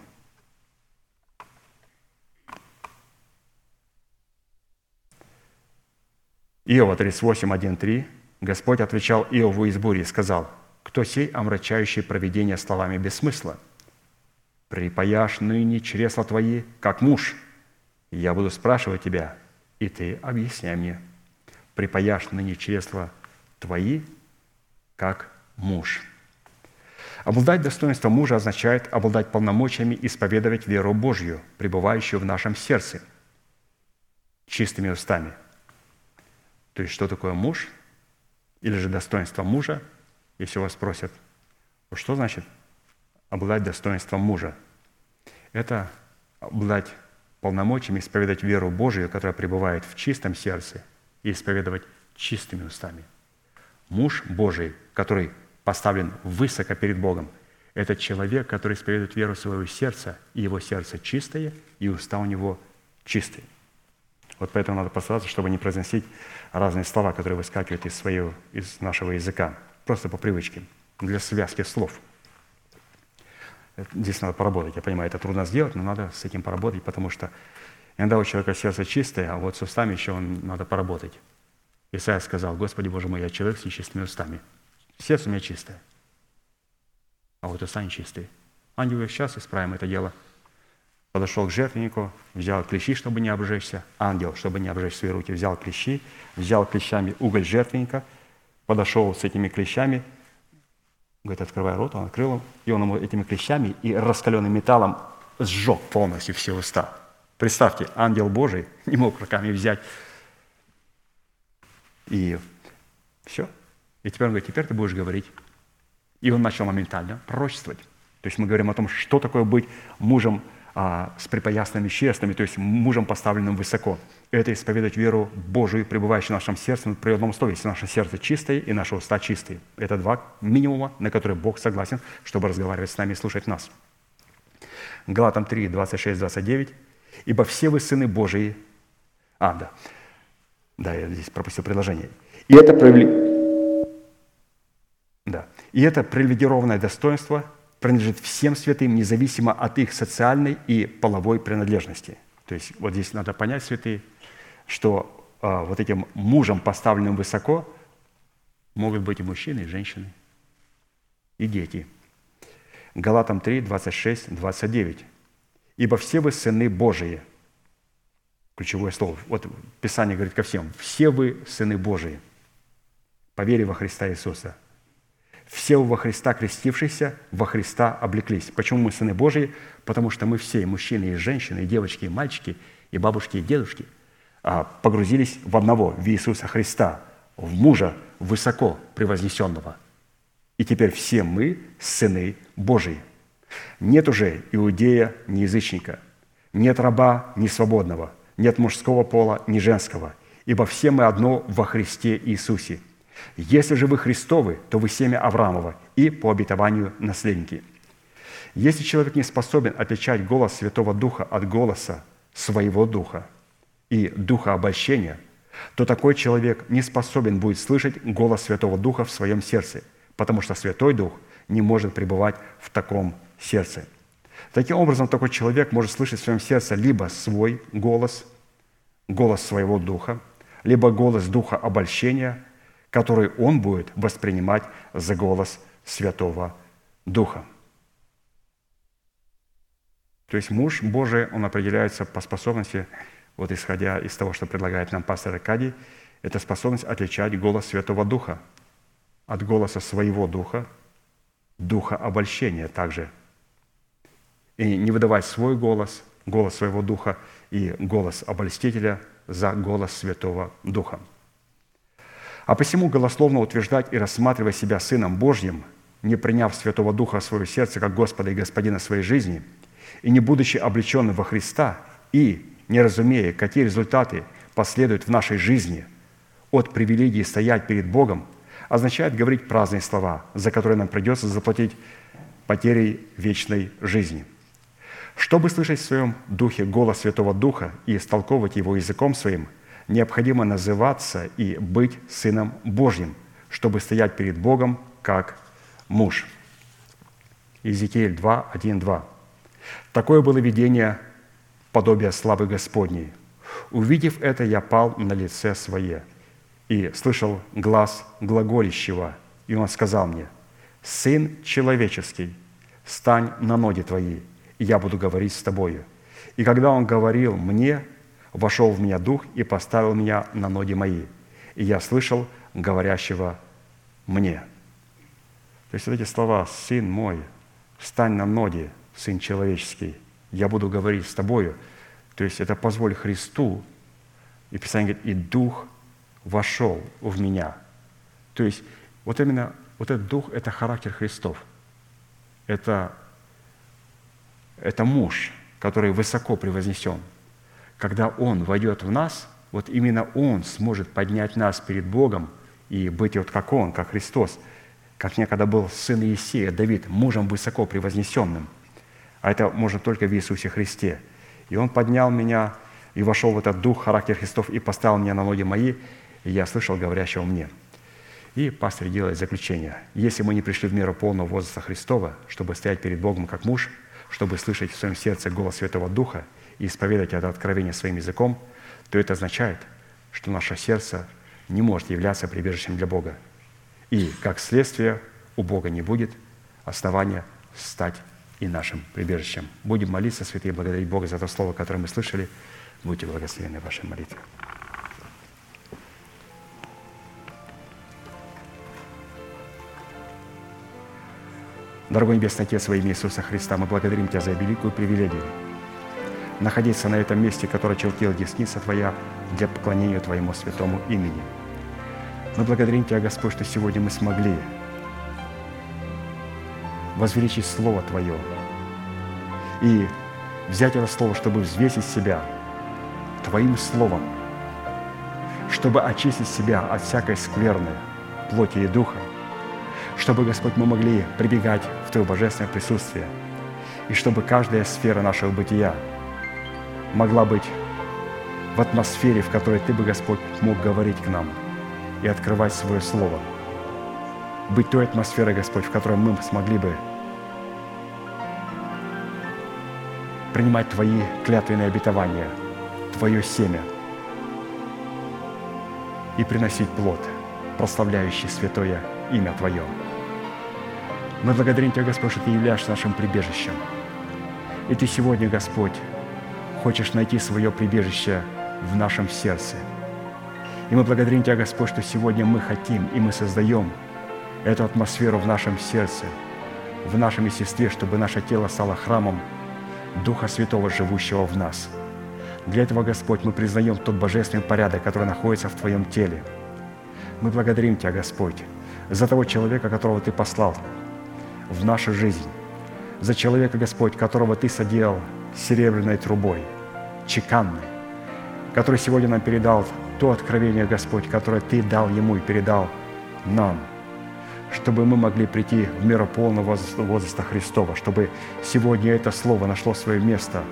Speaker 2: Иова 38, 1, 3. Господь отвечал Иову из бури и сказал – кто сей, омрачающий проведение словами без смысла? Припаяшь ныне чресла твои, как муж. Я буду спрашивать тебя, и ты объясняй мне. припаяшь ныне чресла твои, как муж». Обладать достоинством мужа означает обладать полномочиями исповедовать веру Божью, пребывающую в нашем сердце, чистыми устами. То есть, что такое муж или же достоинство мужа, если вас спросят, что значит обладать достоинством мужа? Это обладать полномочиями исповедать веру Божию, которая пребывает в чистом сердце, и исповедовать чистыми устами. Муж Божий, который поставлен высоко перед Богом. Это человек, который исповедует веру своего сердца, и его сердце чистое, и уста у него чистые. Вот поэтому надо постараться, чтобы не произносить разные слова, которые выскакивают из, своего, из нашего языка, просто по привычке, для связки слов. Здесь надо поработать. Я понимаю, это трудно сделать, но надо с этим поработать, потому что иногда у человека сердце чистое, а вот с устами еще он, надо поработать. Исайя сказал, «Господи Боже мой, я человек с нечистыми устами». Сердце у меня чистое, а вот уста нечистые. Ангел сейчас исправим это дело. Подошел к жертвеннику, взял клещи, чтобы не обжечься. Ангел, чтобы не обжечь свои руки, взял клещи, взял клещами уголь жертвенника, подошел с этими клещами, говорит, открывай рот, он открыл, и он ему этими клещами и раскаленным металлом сжег полностью все уста. Представьте, ангел Божий не мог руками взять. И все, и теперь он говорит, теперь ты будешь говорить. И он начал моментально пророчествовать. То есть мы говорим о том, что такое быть мужем а, с припоясанными честными, то есть мужем, поставленным высоко. Это исповедать веру Божию, пребывающую в нашем сердце, при одном условии, если наше сердце чистое и наши уста чистые. Это два минимума, на которые Бог согласен, чтобы разговаривать с нами и слушать нас. Галатам 3, 26, 29. «Ибо все вы сыны Божии...» А, да. Да, я здесь пропустил предложение. «И это проявление...» И это привилегированное достоинство принадлежит всем святым, независимо от их социальной и половой принадлежности. То есть вот здесь надо понять, святые, что э, вот этим мужем, поставленным высоко, могут быть и мужчины, и женщины, и дети. Галатам 3, 26, 29. «Ибо все вы сыны Божии». Ключевое слово. Вот Писание говорит ко всем. «Все вы сыны Божии, по вере во Христа Иисуса, все во Христа крестившиеся, во Христа облеклись. Почему мы сыны Божьи? Потому что мы все, и мужчины, и женщины, и девочки, и мальчики, и бабушки, и дедушки, а, погрузились в одного, в Иисуса Христа, в мужа высоко превознесенного. И теперь все мы сыны Божьи. Нет уже иудея, ни язычника, нет раба, ни свободного, нет мужского пола, ни женского, ибо все мы одно во Христе Иисусе – если же вы Христовы, то вы семя Авраамова и по обетованию наследники. Если человек не способен отличать голос Святого Духа от голоса своего Духа и Духа обольщения, то такой человек не способен будет слышать голос Святого Духа в своем сердце, потому что Святой Дух не может пребывать в таком сердце. Таким образом, такой человек может слышать в своем сердце либо свой голос, голос своего Духа, либо голос Духа обольщения – который он будет воспринимать за голос Святого Духа. То есть муж Божий, он определяется по способности, вот исходя из того, что предлагает нам пастор Аркадий, это способность отличать голос Святого Духа от голоса своего Духа, Духа обольщения также. И не выдавать свой голос, голос своего Духа и голос обольстителя за голос Святого Духа. А посему голословно утверждать и рассматривать себя Сыном Божьим, не приняв Святого Духа в свое сердце как Господа и Господина своей жизни, и не будучи облеченным во Христа, и не разумея, какие результаты последуют в нашей жизни от привилегии стоять перед Богом, означает говорить праздные слова, за которые нам придется заплатить потерей вечной жизни. Чтобы слышать в своем духе голос Святого Духа и истолковывать его языком своим – необходимо называться и быть Сыном Божьим, чтобы стоять перед Богом как муж. Иезекииль 2, 1, 2. Такое было видение подобия славы Господней. Увидев это, я пал на лице свое и слышал глаз глаголищего, и он сказал мне, «Сын человеческий, стань на ноги твои, и я буду говорить с тобою». И когда он говорил мне, вошел в меня дух и поставил меня на ноги мои. и я слышал говорящего мне». То есть вот эти слова «Сын мой, встань на ноги, Сын человеческий, я буду говорить с тобою», то есть это позволь Христу, и Писание говорит, «И Дух вошел в меня». То есть вот именно вот этот Дух – это характер Христов. Это, это муж, который высоко превознесен. Когда Он войдет в нас, вот именно Он сможет поднять нас перед Богом и быть вот как Он, как Христос, как некогда был сын Иисея, Давид, мужем высоко превознесенным. А это можно только в Иисусе Христе. И Он поднял меня и вошел в этот дух, характер Христов, и поставил меня на ноги мои, и я слышал говорящего мне. И пастор делает заключение. Если мы не пришли в меру полного возраста Христова, чтобы стоять перед Богом как муж, чтобы слышать в своем сердце голос Святого Духа и исповедать это откровение своим языком, то это означает, что наше сердце не может являться прибежищем для Бога. И, как следствие, у Бога не будет основания стать и нашим прибежищем. Будем молиться, святые, благодарить Бога за то слово, которое мы слышали. Будьте благословены в вашей молитве. Дорогой Небесный Отец, во имя Иисуса Христа, мы благодарим Тебя за великую привилегию находиться на этом месте, которое чертила десница Твоя для поклонения Твоему святому имени. Мы благодарим Тебя, Господь, что сегодня мы смогли возвеличить Слово Твое и взять это Слово, чтобы взвесить себя Твоим Словом, чтобы очистить себя от всякой скверны, плоти и духа, чтобы, Господь, мы могли прибегать в Твое божественное присутствие, и чтобы каждая сфера нашего бытия могла быть в атмосфере, в которой Ты бы, Господь, мог говорить к нам и открывать Свое Слово. Быть той атмосферой, Господь, в которой мы смогли бы принимать Твои клятвенные обетования, Твое семя и приносить плод, прославляющий святое имя Твое. Мы благодарим Тебя, Господь, что Ты являешься нашим прибежищем. И Ты сегодня, Господь, хочешь найти свое прибежище в нашем сердце. И мы благодарим Тебя, Господь, что сегодня мы хотим и мы создаем эту атмосферу в нашем сердце, в нашем естестве, чтобы наше тело стало храмом Духа Святого, живущего в нас. Для этого, Господь, мы признаем тот божественный порядок, который находится в Твоем теле. Мы благодарим Тебя, Господь, за того человека, которого Ты послал в нашу жизнь, за человека, Господь, которого Ты соделал серебряной трубой, чеканной, который сегодня нам передал то откровение, Господь, которое Ты дал Ему и передал нам, чтобы мы могли прийти в меру полного возраста Христова, чтобы сегодня это Слово нашло свое место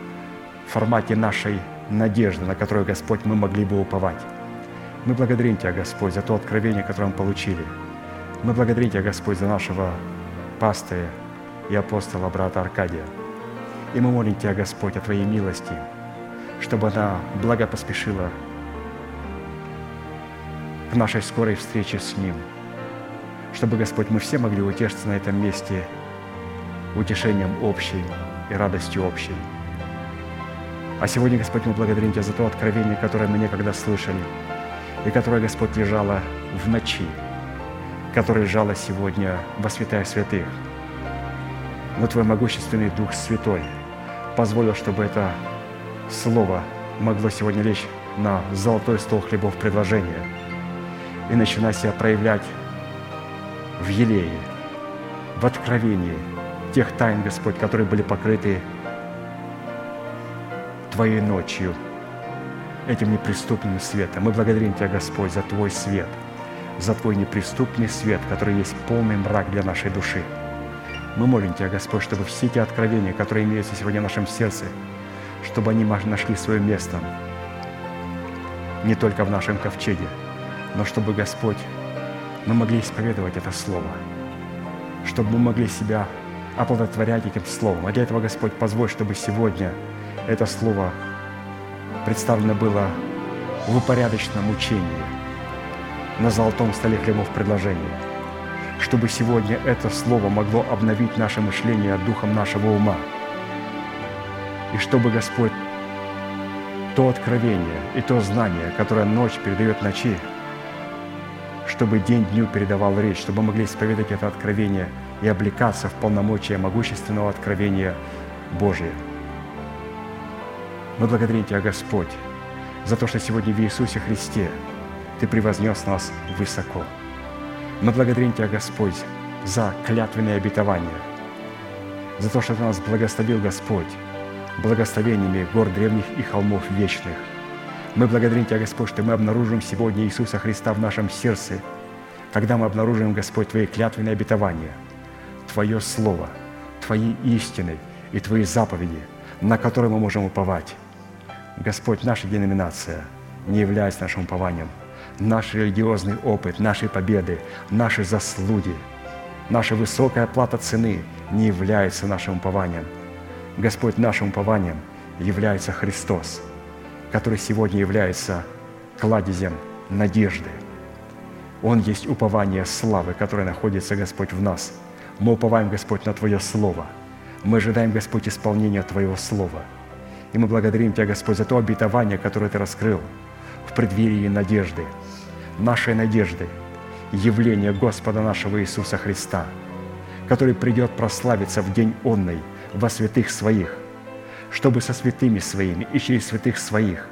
Speaker 2: в формате нашей надежды, на которую, Господь, мы могли бы уповать. Мы благодарим Тебя, Господь, за то откровение, которое мы получили. Мы благодарим Тебя, Господь, за нашего пастыря и апостола брата Аркадия. И мы молим Тебя, Господь, о Твоей милости, чтобы она благо поспешила к нашей скорой встрече с Ним, чтобы, Господь, мы все могли утешиться на этом месте утешением общей и радостью общей. А сегодня, Господь, мы благодарим Тебя за то откровение, которое мы некогда слышали, и которое, Господь, лежало в ночи, которое лежало сегодня во святая святых. Но Твой могущественный Дух Святой позволил, чтобы это Слово могло сегодня лечь на золотой стол хлебов предложения и начинать себя проявлять в елее, в откровении тех тайн, Господь, которые были покрыты Твоей ночью, этим неприступным светом. Мы благодарим Тебя, Господь, за Твой свет, за Твой неприступный свет, который есть полный мрак для нашей души. Мы молим Тебя, Господь, чтобы все эти откровения, которые имеются сегодня в нашем сердце, чтобы они нашли свое место. Не только в нашем ковчеге, но чтобы, Господь, мы могли исповедовать это Слово, чтобы мы могли себя оплодотворять этим Словом. А для этого, Господь, позволь, чтобы сегодня это Слово представлено было в упорядоченном учении на золотом столе хлебов предложения, чтобы сегодня это Слово могло обновить наше мышление духом нашего ума, и чтобы Господь то откровение и то знание, которое ночь передает ночи, чтобы день дню передавал речь, чтобы мы могли исповедать это откровение и облекаться в полномочия могущественного откровения Божия. Мы благодарим Тебя, Господь, за то, что сегодня в Иисусе Христе Ты превознес нас высоко. Мы благодарим Тебя, Господь, за клятвенные обетования, за то, что Ты нас благословил, Господь, благословениями гор древних и холмов вечных. Мы благодарим Тебя, Господь, что мы обнаружим сегодня Иисуса Христа в нашем сердце, когда мы обнаружим, Господь, Твои клятвенные обетования, Твое Слово, Твои истины и Твои заповеди, на которые мы можем уповать. Господь, наша деноминация не является нашим упованием. Наш религиозный опыт, наши победы, наши заслуги, наша высокая плата цены не является нашим упованием. Господь, нашим упованием является Христос, который сегодня является кладезем надежды. Он есть упование славы, которое находится, Господь, в нас. Мы уповаем, Господь, на Твое Слово. Мы ожидаем, Господь, исполнения Твоего Слова – и мы благодарим Тебя, Господь, за то обетование, которое Ты раскрыл в преддверии надежды, нашей надежды, явление Господа нашего Иисуса Христа, который придет прославиться в день онный во святых своих, чтобы со святыми своими и через святых своих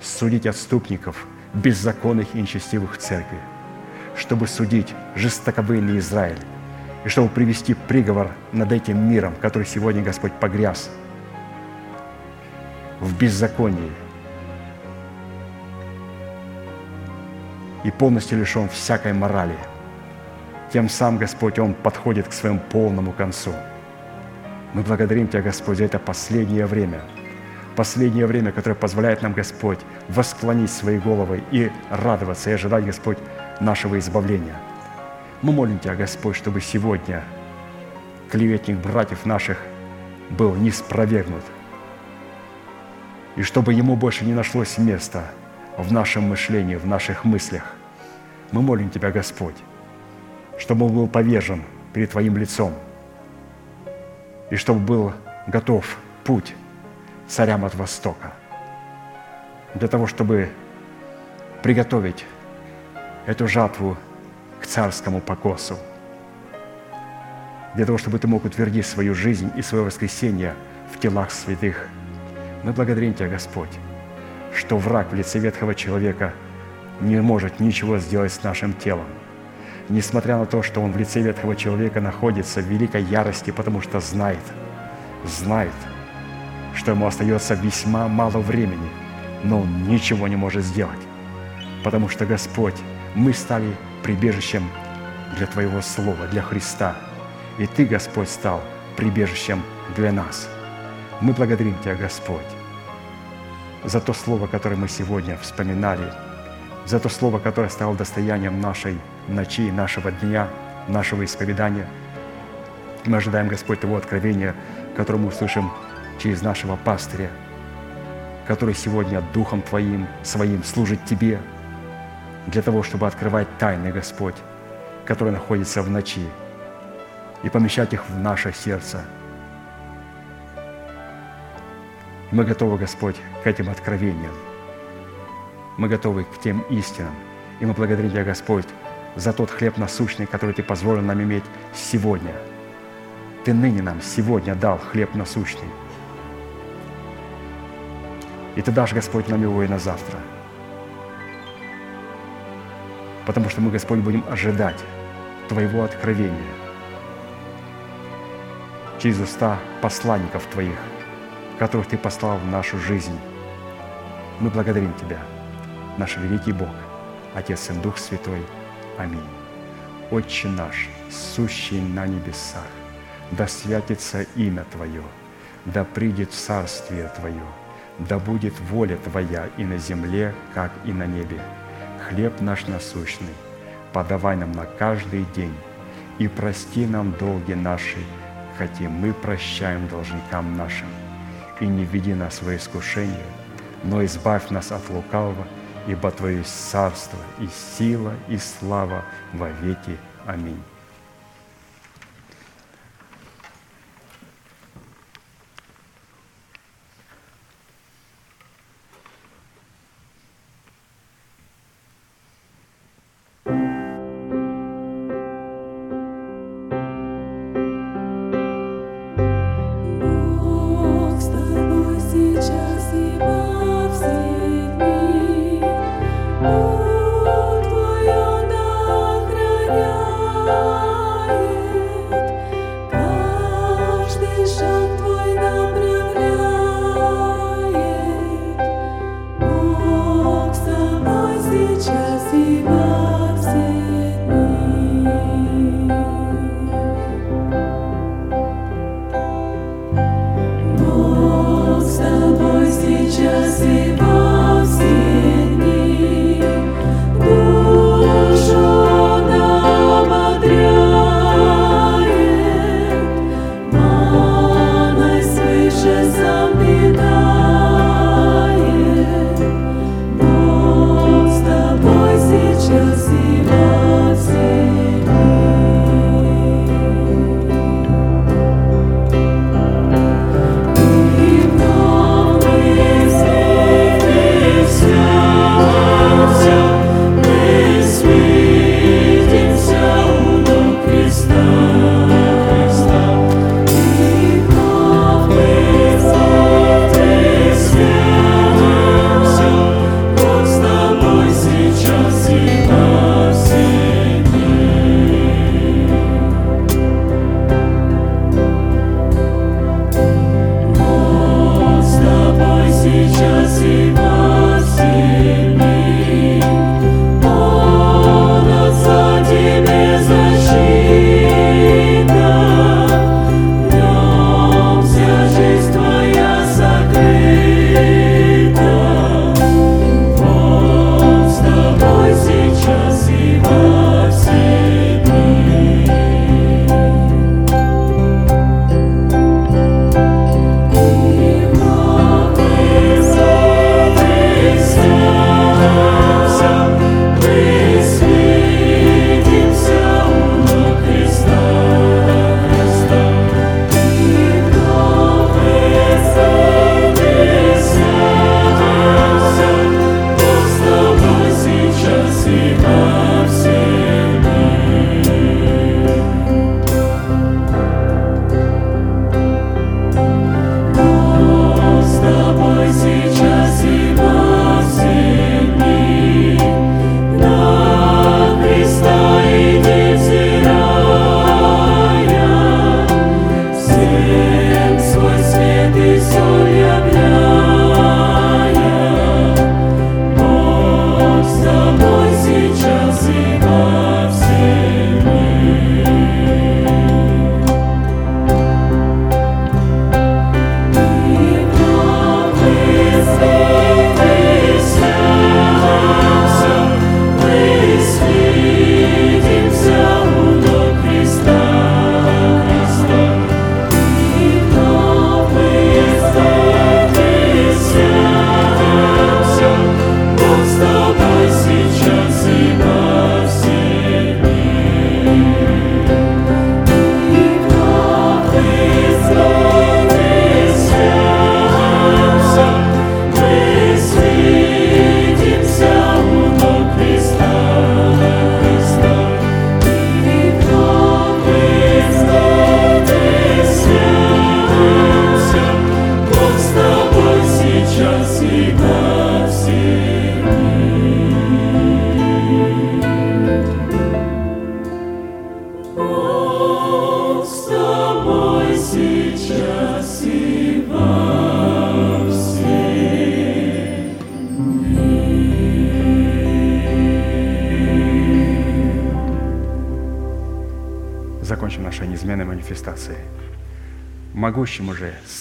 Speaker 2: судить отступников, беззаконных и нечестивых в церкви, чтобы судить жестоковыйный Израиль, и чтобы привести приговор над этим миром, который сегодня Господь погряз – в беззаконии и полностью лишен всякой морали. Тем сам Господь, Он подходит к своему полному концу. Мы благодарим Тебя, Господь, за это последнее время, последнее время, которое позволяет нам, Господь, восклонить свои головы и радоваться, и ожидать, Господь, нашего избавления. Мы молим Тебя, Господь, чтобы сегодня клеветник братьев наших был не спровергнут – и чтобы ему больше не нашлось места в нашем мышлении, в наших мыслях. Мы молим Тебя, Господь, чтобы он был повержен перед Твоим лицом, и чтобы был готов путь царям от Востока, для того, чтобы приготовить эту жатву к царскому покосу, для того, чтобы ты мог утвердить свою жизнь и свое воскресение в телах святых – мы благодарим Тебя, Господь, что враг в лице ветхого человека не может ничего сделать с нашим телом. Несмотря на то, что он в лице ветхого человека находится в великой ярости, потому что знает, знает, что ему остается весьма мало времени, но он ничего не может сделать. Потому что, Господь, мы стали прибежищем для Твоего Слова, для Христа. И Ты, Господь, стал прибежищем для нас – мы благодарим Тебя, Господь, за то слово, которое мы сегодня вспоминали, за то слово, которое стало достоянием нашей ночи, нашего дня, нашего исповедания. Мы ожидаем, Господь, того откровения, которое мы услышим через нашего пастыря, который сегодня Духом Твоим, Своим служит Тебе, для того, чтобы открывать тайны, Господь, которые находятся в ночи, и помещать их в наше сердце – Мы готовы, Господь, к этим откровениям. Мы готовы к тем истинам. И мы благодарим Тебя, Господь, за тот хлеб насущный, который Ты позволил нам иметь сегодня. Ты ныне нам сегодня дал хлеб насущный. И Ты дашь, Господь, нам его и на завтра. Потому что мы, Господь, будем ожидать Твоего откровения через уста посланников Твоих – которых Ты послал в нашу жизнь. Мы благодарим Тебя, наш великий Бог, Отец и Дух Святой. Аминь. Отче наш, сущий на небесах, да святится имя Твое, да придет царствие Твое, да будет воля Твоя и на земле, как и на небе. Хлеб наш насущный, подавай нам на каждый день, и прости нам долги наши, хотя мы прощаем должникам нашим и не введи нас в искушение, но избавь нас от лукавого, ибо Твое царство и сила и слава во веки. Аминь.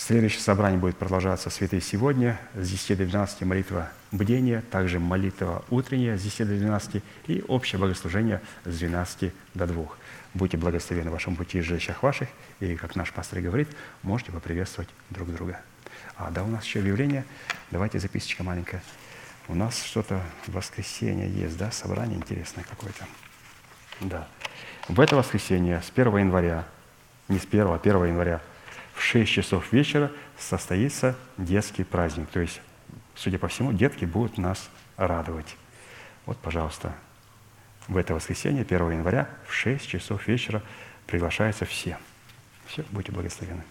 Speaker 2: Следующее собрание будет продолжаться «Святые сегодня» с 10 до 12 молитва бдения, также молитва утренняя с 10 до 12 и общее богослужение с 12 до 2. Будьте благословены в вашем пути и жилищах ваших, и, как наш пастор говорит, можете поприветствовать друг друга. А да, у нас еще объявление. Давайте записочка маленькая. У нас что-то в воскресенье есть, да, собрание интересное какое-то. Да. В это воскресенье с 1 января, не с 1, а 1 января, в 6 часов вечера состоится детский праздник. То есть, судя по всему, детки будут нас радовать. Вот, пожалуйста, в это воскресенье, 1 января, в 6 часов вечера приглашаются все. Все, будьте благословены.